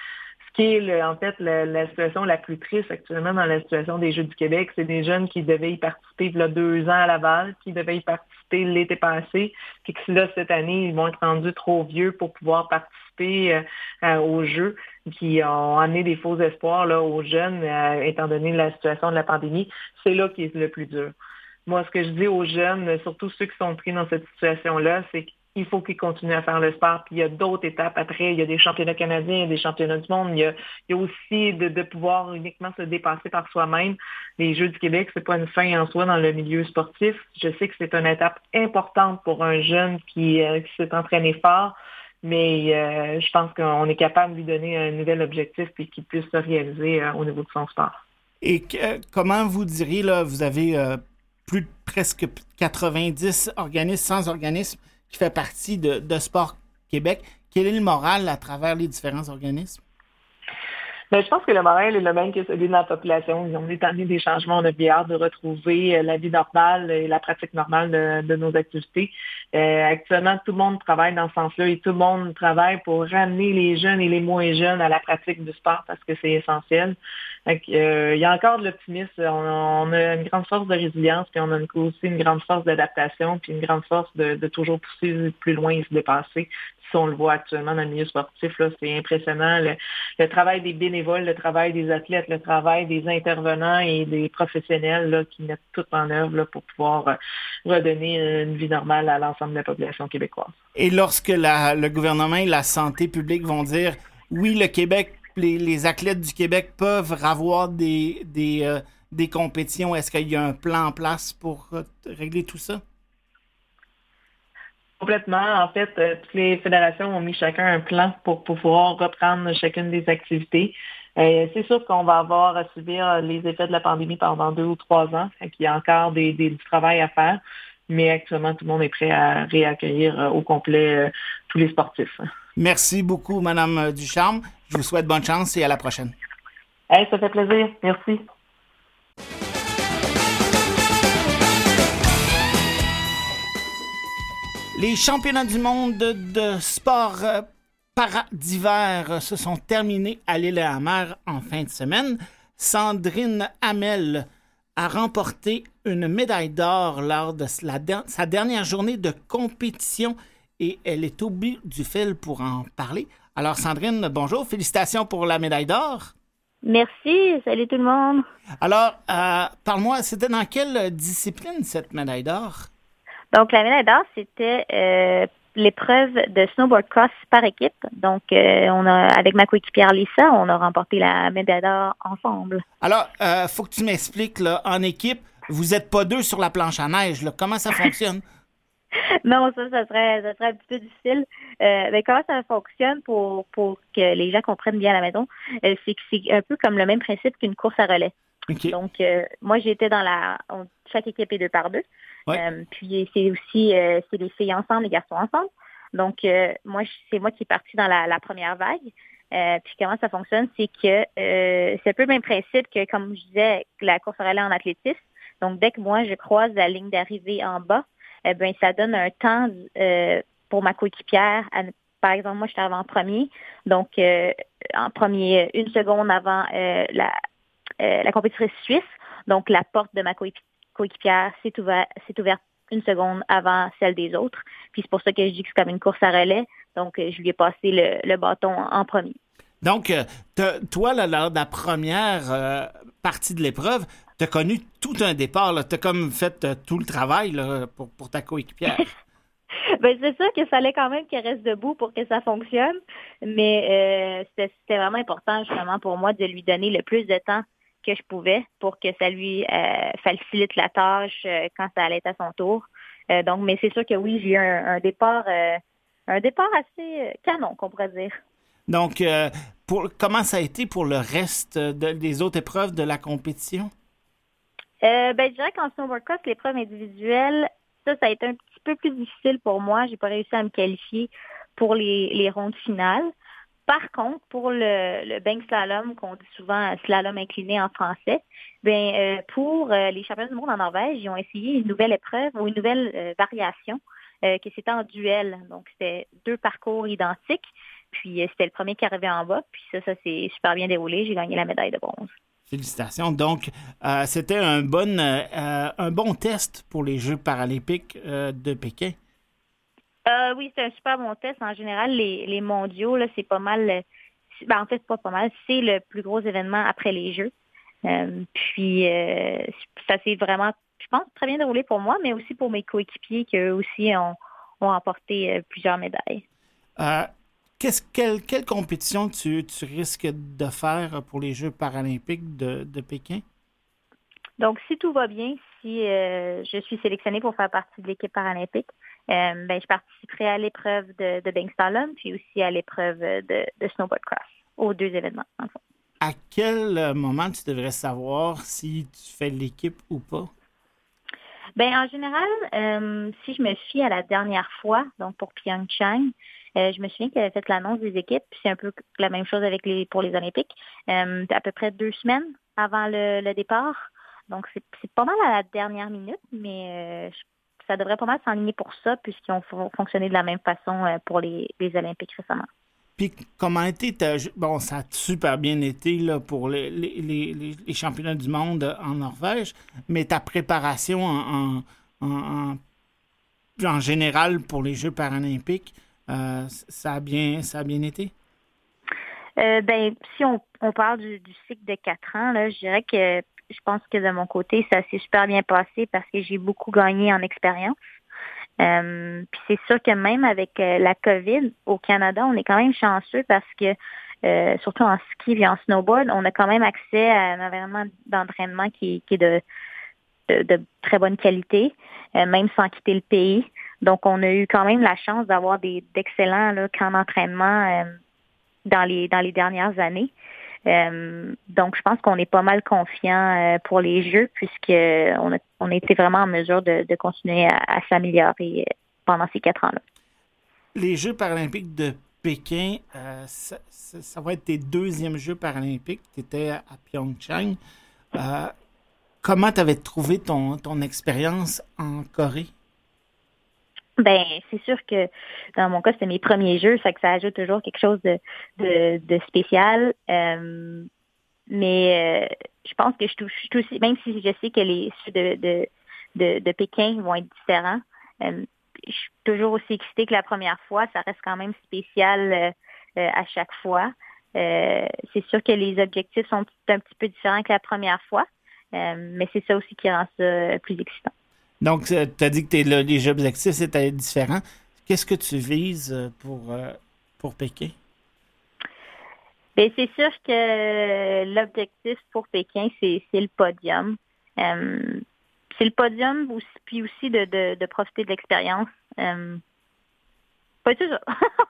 Ce qui est en fait la, situation la plus triste actuellement dans la situation des Jeux du Québec, c'est des jeunes qui devaient y participer il y a deux ans à Laval, qui devaient y participer l'été passé, puis que là, cette année, ils vont être rendus trop vieux pour pouvoir participer euh, euh, aux Jeux qui ont amené des faux espoirs là, aux jeunes, euh, étant donné la situation de la pandémie. C'est là qui est le plus dur. Moi, ce que je dis aux jeunes, surtout ceux qui sont pris dans cette situation-là, c'est qu'il faut qu'ils continuent à faire le sport. Puis il y a d'autres étapes après. Il y a des championnats canadiens, des championnats du monde. Il y a, aussi de, pouvoir uniquement se dépasser par soi-même. Les Jeux du Québec, c'est pas une fin en soi dans le milieu sportif. Je sais que c'est une étape importante pour un jeune qui, euh, s'est entraîné fort. Mais euh, je pense qu'on est capable de lui donner un nouvel objectif et qu'il puisse se réaliser euh, au niveau de son sport. Et comment vous diriez, vous avez plus de presque 90 organismes, sans organismes qui fait partie de, Sport Québec. Quel est le moral à travers les différents organismes? Ben, je pense que le moral est le même que celui de la population. On est tanné des changements, on a bien hâte de retrouver euh, la vie normale et la pratique normale de, nos activités. Euh, actuellement, tout le monde travaille dans ce sens-là et tout le monde travaille pour ramener les jeunes et les moins jeunes à la pratique du sport parce que c'est essentiel. Euh, il y a encore de l'optimisme. On, a une grande force de résilience, puis on a aussi une grande force d'adaptation, puis une grande force de, toujours pousser plus loin et se dépasser. Si on le voit actuellement dans le milieu sportif, c'est impressionnant. Le, travail des bénévoles, le travail des athlètes, le travail des intervenants et des professionnels là, qui mettent tout en œuvre pour pouvoir euh, redonner une vie normale à l'ensemble de la population québécoise. Et lorsque le gouvernement et la santé publique vont dire oui, le Québec les, athlètes du Québec peuvent avoir des, des, euh, des compétitions? Est-ce qu'il y a un plan en place pour euh, régler tout ça? Complètement. En fait, euh, toutes les fédérations ont mis chacun un plan pour pouvoir reprendre chacune des activités. c'est sûr qu'on va avoir à subir les effets de la pandémie pendant deux ou trois ans. Il y a encore des, des, du travail à faire. Mais actuellement, tout le monde est prêt à réaccueillir au complet tous les sportifs. Merci beaucoup, Madame Ducharme. Je vous souhaite bonne chance et à la prochaine. ça fait plaisir. Merci. Les championnats du monde de sport euh, para d'hiver se sont terminés à l'île à mer en fin de semaine. Sandrine Hamel a remporté une médaille d'or lors de sa dernière journée de compétition et elle est au bout du fil pour en parler. Alors Sandrine, bonjour, félicitations pour la médaille d'or. Merci, salut tout le monde. Alors, euh, parle-moi, c'était dans quelle discipline cette médaille d'or? Donc, la médaille d'or, c'était euh, l'épreuve de snowboard cross par équipe. Donc, euh, on a, avec ma coéquipière Lisa, on a remporté la médaille d'or ensemble. Alors, il faut que tu m'expliques, en équipe, vous n'êtes pas deux sur la planche à neige. Comment ça fonctionne? non, ça, ça serait, ça serait un petit peu difficile. Euh, mais comment ça fonctionne pour, pour que les gens comprennent bien à la maison? Euh, c'est que c'est un peu comme le même principe qu'une course à relais. Donc, euh, moi, j'étais dans la... chaque équipe est deux par deux. puis, c'est aussi, c'est les filles ensemble, les garçons ensemble. Donc, moi, c'est moi qui est partie dans la, première vague. puis comment ça fonctionne, c'est que c'est un peu le même principe que, comme je disais, la course à relais en athlétisme. Donc, dès que moi, je croise la ligne d'arrivée en bas, eh bien, ça donne un temps euh, pour ma coéquipière. par exemple, moi, arrivée en premier. Donc, euh, en premier, une seconde avant euh, la, la compétitrice suisse. Donc, la porte de ma coéquipière s'est ouverte, ouverte une seconde avant celle des autres. Puis c'est pour ça que je dis que c'est comme une course à relais. Donc, je lui ai passé le, bâton en, premier. Donc, toi, lors de la première partie de l'épreuve, tu as connu tout un départ. Tu as comme fait tout le travail pour, pour ta coéquipière. ben, c'est sûr que ça allait quand même qu'elle reste debout pour que ça fonctionne, mais euh, c'était vraiment important justement pour moi de lui donner le plus de temps que je pouvais pour que ça lui euh, facilite la tâche euh, quand ça allait être à son tour. donc, mais c'est sûr que oui, j'ai eu un, départ, un départ assez canon, qu'on pourrait dire. Donc, pour, comment ça a été pour le reste des autres épreuves de la compétition? Ben, je dirais qu'en snowboard cross, l'épreuve individuelle, ça, ça a été un petit peu plus difficile pour moi. J'ai pas réussi à me qualifier pour les, les rondes finales. Par contre, pour le, le bank slalom, qu'on dit souvent slalom incliné en français, ben euh, pour euh, les championnats du monde en Norvège, ils ont essayé une nouvelle épreuve ou une nouvelle euh, variation, que c'était en duel. Donc, c'était deux parcours identiques. Puis, c'était le premier qui arrivait en bas. Puis ça, ça s'est super bien déroulé. J'ai gagné la médaille de bronze. Félicitations. Donc, euh, c'était un bon, euh, un bon test pour les Jeux paralympiques euh, de Pékin. oui, c'est un super bon test. En général, les, mondiaux, là, c'est pas mal. Ben, en fait, c'est pas pas mal. C'est le plus gros événement après les Jeux. puis, ça s'est vraiment, je pense, très bien déroulé pour moi, mais aussi pour mes coéquipiers qui, eux aussi, ont, ont emporté plusieurs médailles quelle, compétition tu, risques de faire pour les Jeux paralympiques de, Pékin? Donc, si tout va bien, si euh, je suis sélectionnée pour faire partie de l'équipe paralympique, euh, ben, je participerai à l'épreuve de, de Bank puis aussi à l'épreuve de, snowboard cross, aux deux événements, en À quel moment tu devrais savoir si tu fais l'équipe ou pas? Ben, en général, euh, si je me fie à la dernière fois, donc pour Pyeongchang, euh, je me souviens qu'elle avait fait l'annonce des équipes, puis c'est un peu la même chose avec les pour les Olympiques, euh, à peu près deux semaines avant le, départ. Donc, c'est pas mal à la dernière minute, mais euh, ça devrait pas mal s'enligner pour ça, puisqu'ils ont fonctionné de la même façon pour les, Olympiques récemment. Puis, comment a été Bon, ça a super bien été pour les, championnats du monde en Norvège, mais ta préparation en, en, en général pour les Jeux paralympiques, ça, a bien, ça a bien été? Euh, ben, si on, parle du, cycle de quatre ans, là, je dirais que je pense que de mon côté, ça s'est super bien passé parce que j'ai beaucoup gagné en expérience. Euh, puis c'est sûr que même avec la COVID au Canada, on est quand même chanceux parce que surtout en ski et en snowboard, on a quand même accès à un environnement d'entraînement qui, est de, très bonne qualité, même sans quitter le pays. Donc, on a eu quand même la chance d'avoir d'excellents camps d'entraînement euh, dans, les, dans les dernières années. Euh, donc, je pense qu'on est pas mal confiant euh, pour les Jeux puisqu'on a, on été vraiment en mesure de, continuer à, s'améliorer pendant ces quatre ans-là. Les Jeux paralympiques de Pékin, ça, va être tes deuxièmes Jeux paralympiques. Tu étais à Pyeongchang. comment tu avais trouvé ton, ton expérience en Corée? Ben, c'est sûr que dans mon cas, c'était mes premiers jeux, ça que ça ajoute toujours quelque chose de, de, spécial. Euh, mais euh, je pense que je touche aussi, même si je sais que les ceux de, de, de, Pékin vont être différents, euh, je suis toujours aussi excitée que la première fois. Ça reste quand même spécial à chaque fois. c'est sûr que les objectifs sont un petit peu différents que la première fois, mais c'est ça aussi qui rend ça plus excitant. Donc, tu as dit que les objectifs c'était différent. Qu'est-ce que tu vises euh, pour, euh, pour Pékin? Bien, c'est sûr que l'objectif pour Pékin, c'est le podium. Euh, c'est le podium, puis aussi de, profiter de l'expérience. pas toujours.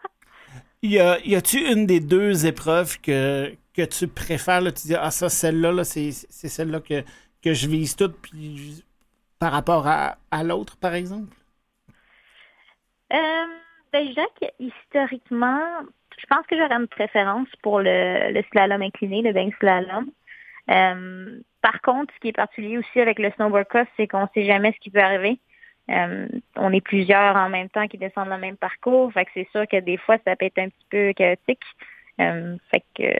y a-tu une des deux épreuves que, que tu préfères? tu dis, ah, ça, celle-là, c'est celle-là que, que je vise toute, puis par rapport à, l'autre, par exemple? Euh, ben, je dirais que historiquement, je pense que j'aurais une préférence pour le, slalom incliné, le bain slalom. Euh, par contre, ce qui est particulier aussi avec le snowboard cross, c'est qu'on ne sait jamais ce qui peut arriver. Euh, on est plusieurs en même temps qui descendent le même parcours, fait que c'est sûr que des fois ça peut être un petit peu chaotique. que,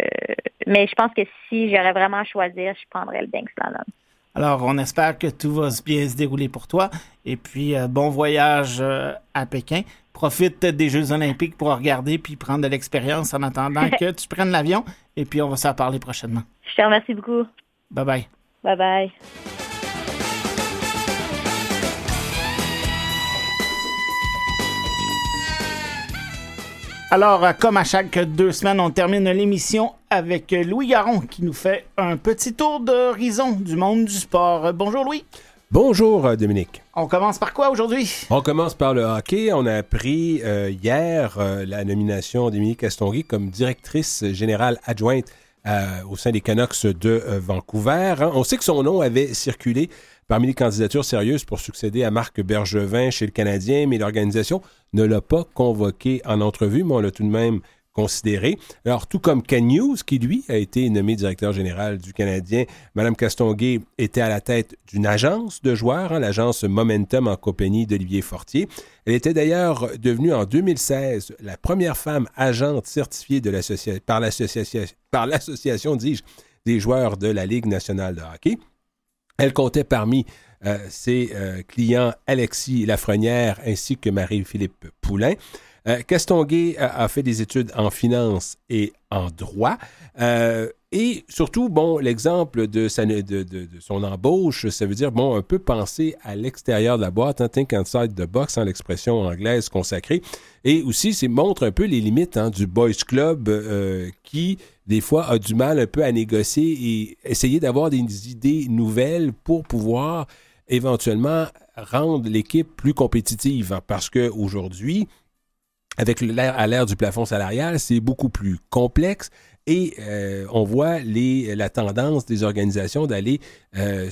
mais je pense que si j'aurais vraiment à choisir, je prendrais le bank slalom. Alors, on espère que tout va bien se dérouler pour toi. Et puis, bon voyage à Pékin. Profite des Jeux olympiques pour regarder puis prendre de l'expérience en attendant que tu prennes l'avion. Et puis, on va s'en parler prochainement. Je te remercie beaucoup. Bye bye. Bye bye. Alors, euh, comme à chaque deux semaines, on termine l'émission avec Louis Garon qui nous fait un petit tour d'horizon du monde du sport. Bonjour Louis. Bonjour euh, Dominique. On commence par quoi aujourd'hui? On commence par le hockey. On a appris euh, hier la nomination d'Émilie Castonguay comme directrice générale adjointe au sein des Canucks de Vancouver. Hein. On sait que son nom avait circulé parmi les candidatures sérieuses pour succéder à Marc Bergevin chez le Canadien, mais l'organisation ne l'a pas convoqué en entrevue, mais on l'a tout de même considéré. Alors, tout comme Ken qui lui a été nommé directeur général du Canadien, Mme Castonguay était à la tête d'une agence de joueurs, hein, l'agence Momentum en compagnie d'Olivier Fortier. Elle était d'ailleurs devenue en 2016 la première femme agente certifiée par l'association, dis-je, des joueurs de la Ligue nationale de hockey. Elle comptait parmi euh, ses euh, clients Alexis Lafrenière ainsi que Marie-Philippe Poulain. Euh, Castonguay a, fait des études en finance et en droit. et surtout, bon, l'exemple de, son embauche, ça veut dire, bon, un peu penser à l'extérieur de la boîte, hein, think outside the box, en hein, l'expression anglaise consacrée. Et aussi, c'est montre un peu les limites hein, du boys club qui des fois, a du mal un peu à négocier et essayer d'avoir des idées nouvelles pour pouvoir éventuellement rendre l'équipe plus compétitive. Parce qu'aujourd'hui, avec l'ère à l'ère du plafond salarial, c'est beaucoup plus complexe et euh, on voit les, la tendance des organisations d'aller euh,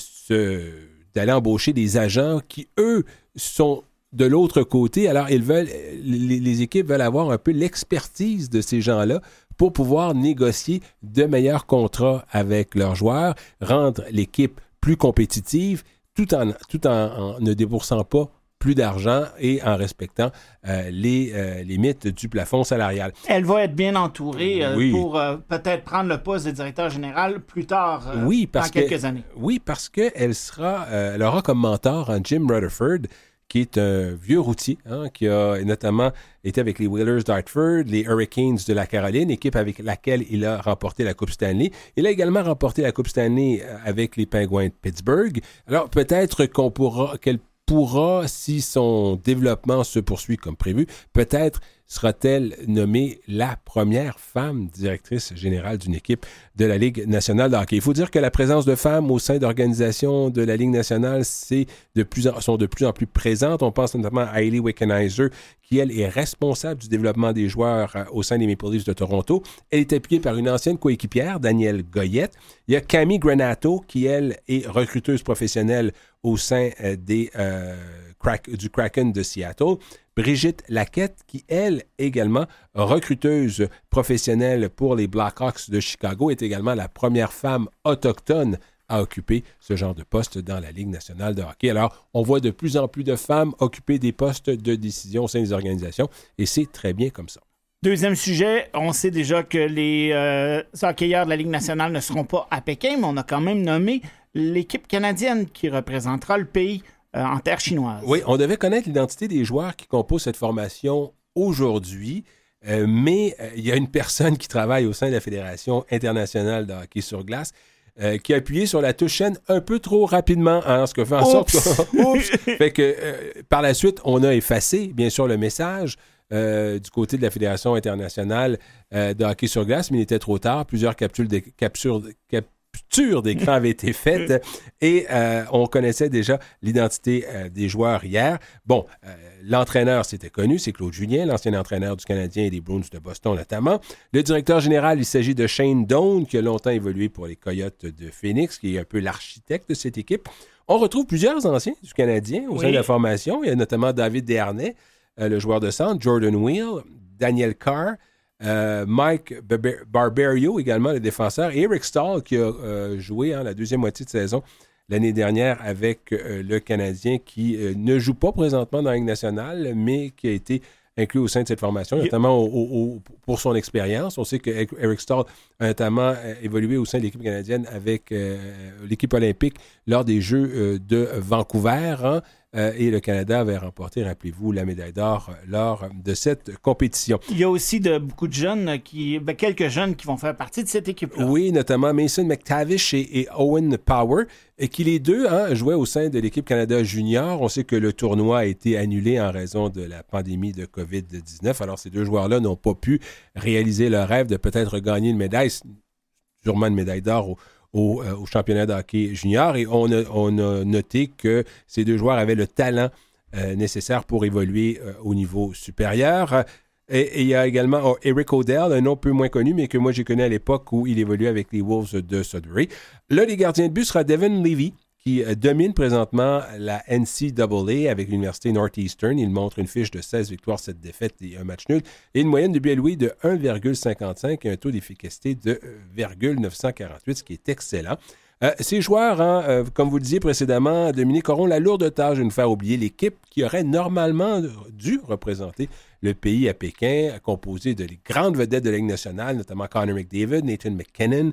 d'aller embaucher des agents qui, eux, sont de l'autre côté. Alors, ils veulent, les, équipes veulent avoir un peu l'expertise de ces gens-là pour pouvoir négocier de meilleurs contrats avec leurs joueurs, rendre l'équipe plus compétitive tout en, tout en, ne déboursant pas plus d'argent et en respectant euh, les euh, limites du plafond salarial. Elle va être bien entourée euh, pour peut-être prendre le poste de directeur général plus tard oui, dans quelques années. Oui, parce qu'elle sera, elle aura comme mentor un Jim Rutherford, qui est un vieux routier, hein, qui a notamment été avec les Whalers d'Hartford, les Hurricanes de la Caroline, équipe avec laquelle il a remporté la Coupe Stanley. Il a également remporté la Coupe Stanley avec les Penguins de Pittsburgh. Alors peut-être qu'on pourra, qu'elle pourra, si son développement se poursuit comme prévu, peut-être sera-t-elle nommée la première femme directrice générale d'une équipe de la Ligue nationale de hockey? Il faut dire que la présence de femmes au sein d'organisations de la Ligue nationale c'est de plus en, sont de plus en plus présentes. On pense notamment à Hayley Wickenheiser, qui, elle, est responsable du développement des joueurs euh, au sein des Maple Leafs de Toronto. Elle est appuyée par une ancienne coéquipière, Danielle Goyette. Il y a Camille Granato, qui, elle, est recruteuse professionnelle au sein euh, des, euh, du Kraken de Seattle. Brigitte Laquette, qui, elle, également recruteuse professionnelle pour les Blackhawks de Chicago, est également la première femme autochtone à occuper ce genre de poste dans la Ligue nationale de hockey. Alors, on voit de plus en plus de femmes occuper des postes de décision au sein des organisations et c'est très bien comme ça. Deuxième sujet, on sait déjà que les euh, hockeyeurs de la Ligue nationale ne seront pas à Pékin, mais on a quand même nommé l'équipe canadienne qui représentera le pays euh, en terre chinoise. Oui, on devait connaître l'identité des joueurs qui composent cette formation aujourd'hui. Euh, mais euh, il y a une personne qui travaille au sein de la Fédération internationale de hockey sur glace qui a appuyé sur la touche chaîne un peu trop rapidement, hein, ce que fait en sorte que, fait que par la suite, on a effacé, bien sûr, le message. du côté de la Fédération internationale de hockey sur glace, mais il était trop tard. Plusieurs capsules de, captures, capture d'écran avait été faite et euh, on connaissait déjà l'identité euh, des joueurs hier. Bon, euh, l'entraîneur, c'était connu, c'est Claude Julien, l'ancien entraîneur du Canadien et des Bruins de Boston notamment. Le directeur général, il s'agit de Shane Doan, qui a longtemps évolué pour les Coyotes de Phoenix, qui est un peu l'architecte de cette équipe. On retrouve plusieurs anciens du Canadien au sein de la formation. Il y a notamment David Dernay, le joueur de centre, Jordan Wheel, Daniel Carr, euh, Mike Barberio, également le défenseur, et Eric Stahl, qui a euh, joué hein, la deuxième moitié de saison l'année dernière avec euh, le Canadien, qui ne joue pas présentement dans la Ligue nationale, mais qui a été inclus au sein de cette formation, notamment pour son expérience. On sait que Eric Stahl a notamment évolué au sein de l'équipe canadienne avec l'équipe olympique lors des Jeux de Vancouver. Hein. Euh, et le Canada avait remporté, rappelez-vous, la médaille d'or euh, lors de cette compétition. Il y a aussi de, beaucoup de jeunes, qui, ben, quelques jeunes qui vont faire partie de cette équipe-là. Oui, notamment Mason McTavish et, Owen Power, et qui les deux hein, jouaient au sein de l'équipe Canada Junior. On sait que le tournoi a été annulé en raison de la pandémie de COVID-19. Alors, ces deux joueurs-là n'ont pas pu réaliser leur rêve de peut-être gagner une médaille, sûrement une médaille d'or au, euh, au, championnat de hockey junior et on a, noté que ces deux joueurs avaient le talent euh, nécessaire pour évoluer euh, au niveau supérieur. Et, il y a également oh, Eric Odell, un nom peu moins connu, mais que moi j'ai connu à l'époque où il évoluait avec les Wolves de Sudbury. Là, les gardiens de but sera Devin Levy, qui euh, domine présentement la NCAA avec l'Université Northeastern. Il montre une fiche de 16 victoires, 7 défaites et un match nul et une moyenne de but louis de 1,55 et un taux d'efficacité de 0,948, euh, ce qui est excellent. Euh, ces joueurs, hein, comme vous le disiez précédemment, Dominique, auront la lourde tâche de nous faire oublier l'équipe qui aurait normalement dû représenter le pays à Pékin, composé de les grandes vedettes de la Ligue nationale, notamment Connor McDavid, Nathan McKinnon,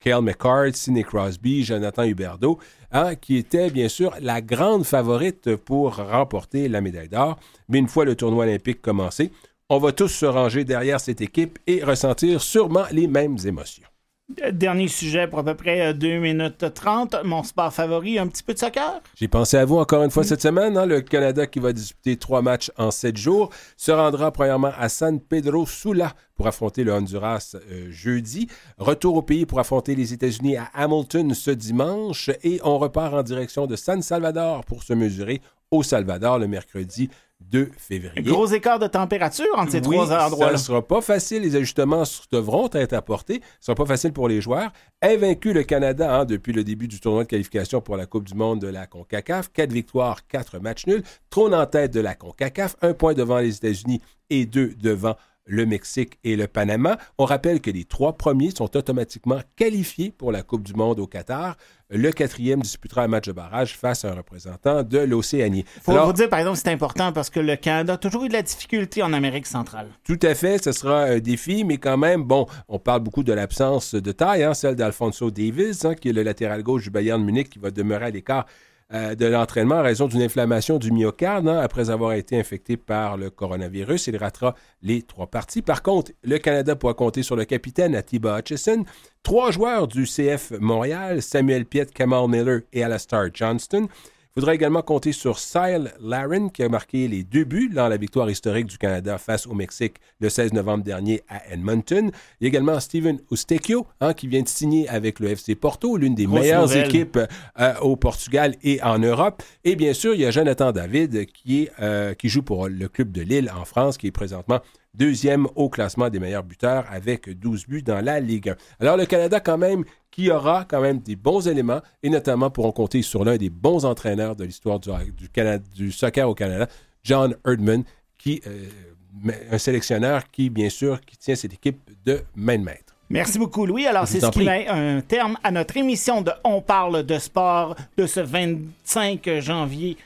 Kale McCart, Sidney Crosby, Jonathan Huberdeau, hein, qui était bien sûr la grande favorite pour remporter la médaille d'or. Mais une fois le tournoi olympique commencé, on va tous se ranger derrière cette équipe et ressentir sûrement les mêmes émotions. Dernier sujet pour à peu près 2 euh, minutes 30. Mon sport favori, un petit peu de soccer? J'ai pensé à vous encore une fois cette semaine. Hein. le Canada qui va disputer trois matchs en sept jours se rendra premièrement à San Pedro Sula pour affronter le Honduras euh, jeudi. Retour au pays pour affronter les États-Unis à Hamilton ce dimanche. Et on repart en direction de San Salvador pour se mesurer au Salvador le mercredi 2 février. Gros écart de température entre ces trois endroits. Ça ne sera pas facile. Les ajustements devront être apportés. Ce ne sera pas facile pour les joueurs. Invaincu le Canada hein, depuis le début du tournoi de qualification pour la Coupe du Monde de la CONCACAF. Quatre victoires, quatre matchs nuls. Trône en tête de la CONCACAF. Un point devant les États-Unis et deux devant le Mexique et le Panama. On rappelle que les trois premiers sont automatiquement qualifiés pour la Coupe du Monde au Qatar. Le quatrième disputera un match de barrage face à un représentant de l'Océanie. Il faut vous dire, par exemple, c'est important parce que le Canada a toujours eu de la difficulté en Amérique centrale. Tout à fait, ce sera un défi, mais quand même, bon, on parle beaucoup de l'absence de taille, hein, celle d'Alfonso Davis, hein, qui est le latéral gauche du Bayern Munich, qui va demeurer à l'écart de l'entraînement en raison d'une inflammation du myocarde hein, après avoir été infecté par le coronavirus. Il ratera les trois parties. Par contre, le Canada pourra compter sur le capitaine Atiba Hutchison, trois joueurs du CF Montréal, Samuel Piet, Kamal Miller et Alastair Johnston. Il faudra également compter sur Sile Laren, qui a marqué les deux buts dans la victoire historique du Canada face au Mexique le 16 novembre dernier à Edmonton. Il y a également Steven Eustechio, hein, qui vient de signer avec le FC Porto, l'une des meilleures équipes euh, au Portugal et en Europe. Et bien sûr, il y a Jonathan David, qui, est, euh, qui joue pour le club de Lille en France, qui est présentement deuxième au classement des meilleurs buteurs avec 12 buts dans la Ligue 1. Alors le Canada quand même qui aura quand même des bons éléments et notamment pourront compter sur l'un des bons entraîneurs de l'histoire du, du, soccer au Canada, John Erdman, qui euh, un sélectionneur qui bien sûr qui tient cette équipe de main de maître. Merci beaucoup, Louis. Alors, c'est ce qui met un terme à notre émission de On parle de sport de ce 25 janvier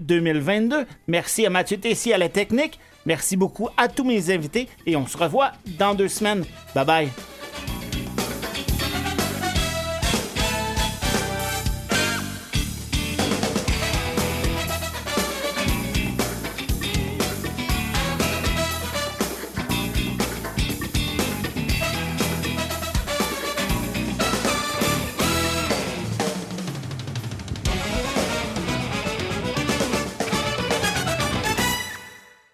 2022. Merci à Mathieu Tessier à la technique. Merci beaucoup à tous mes invités et on se revoit dans deux semaines. Bye bye.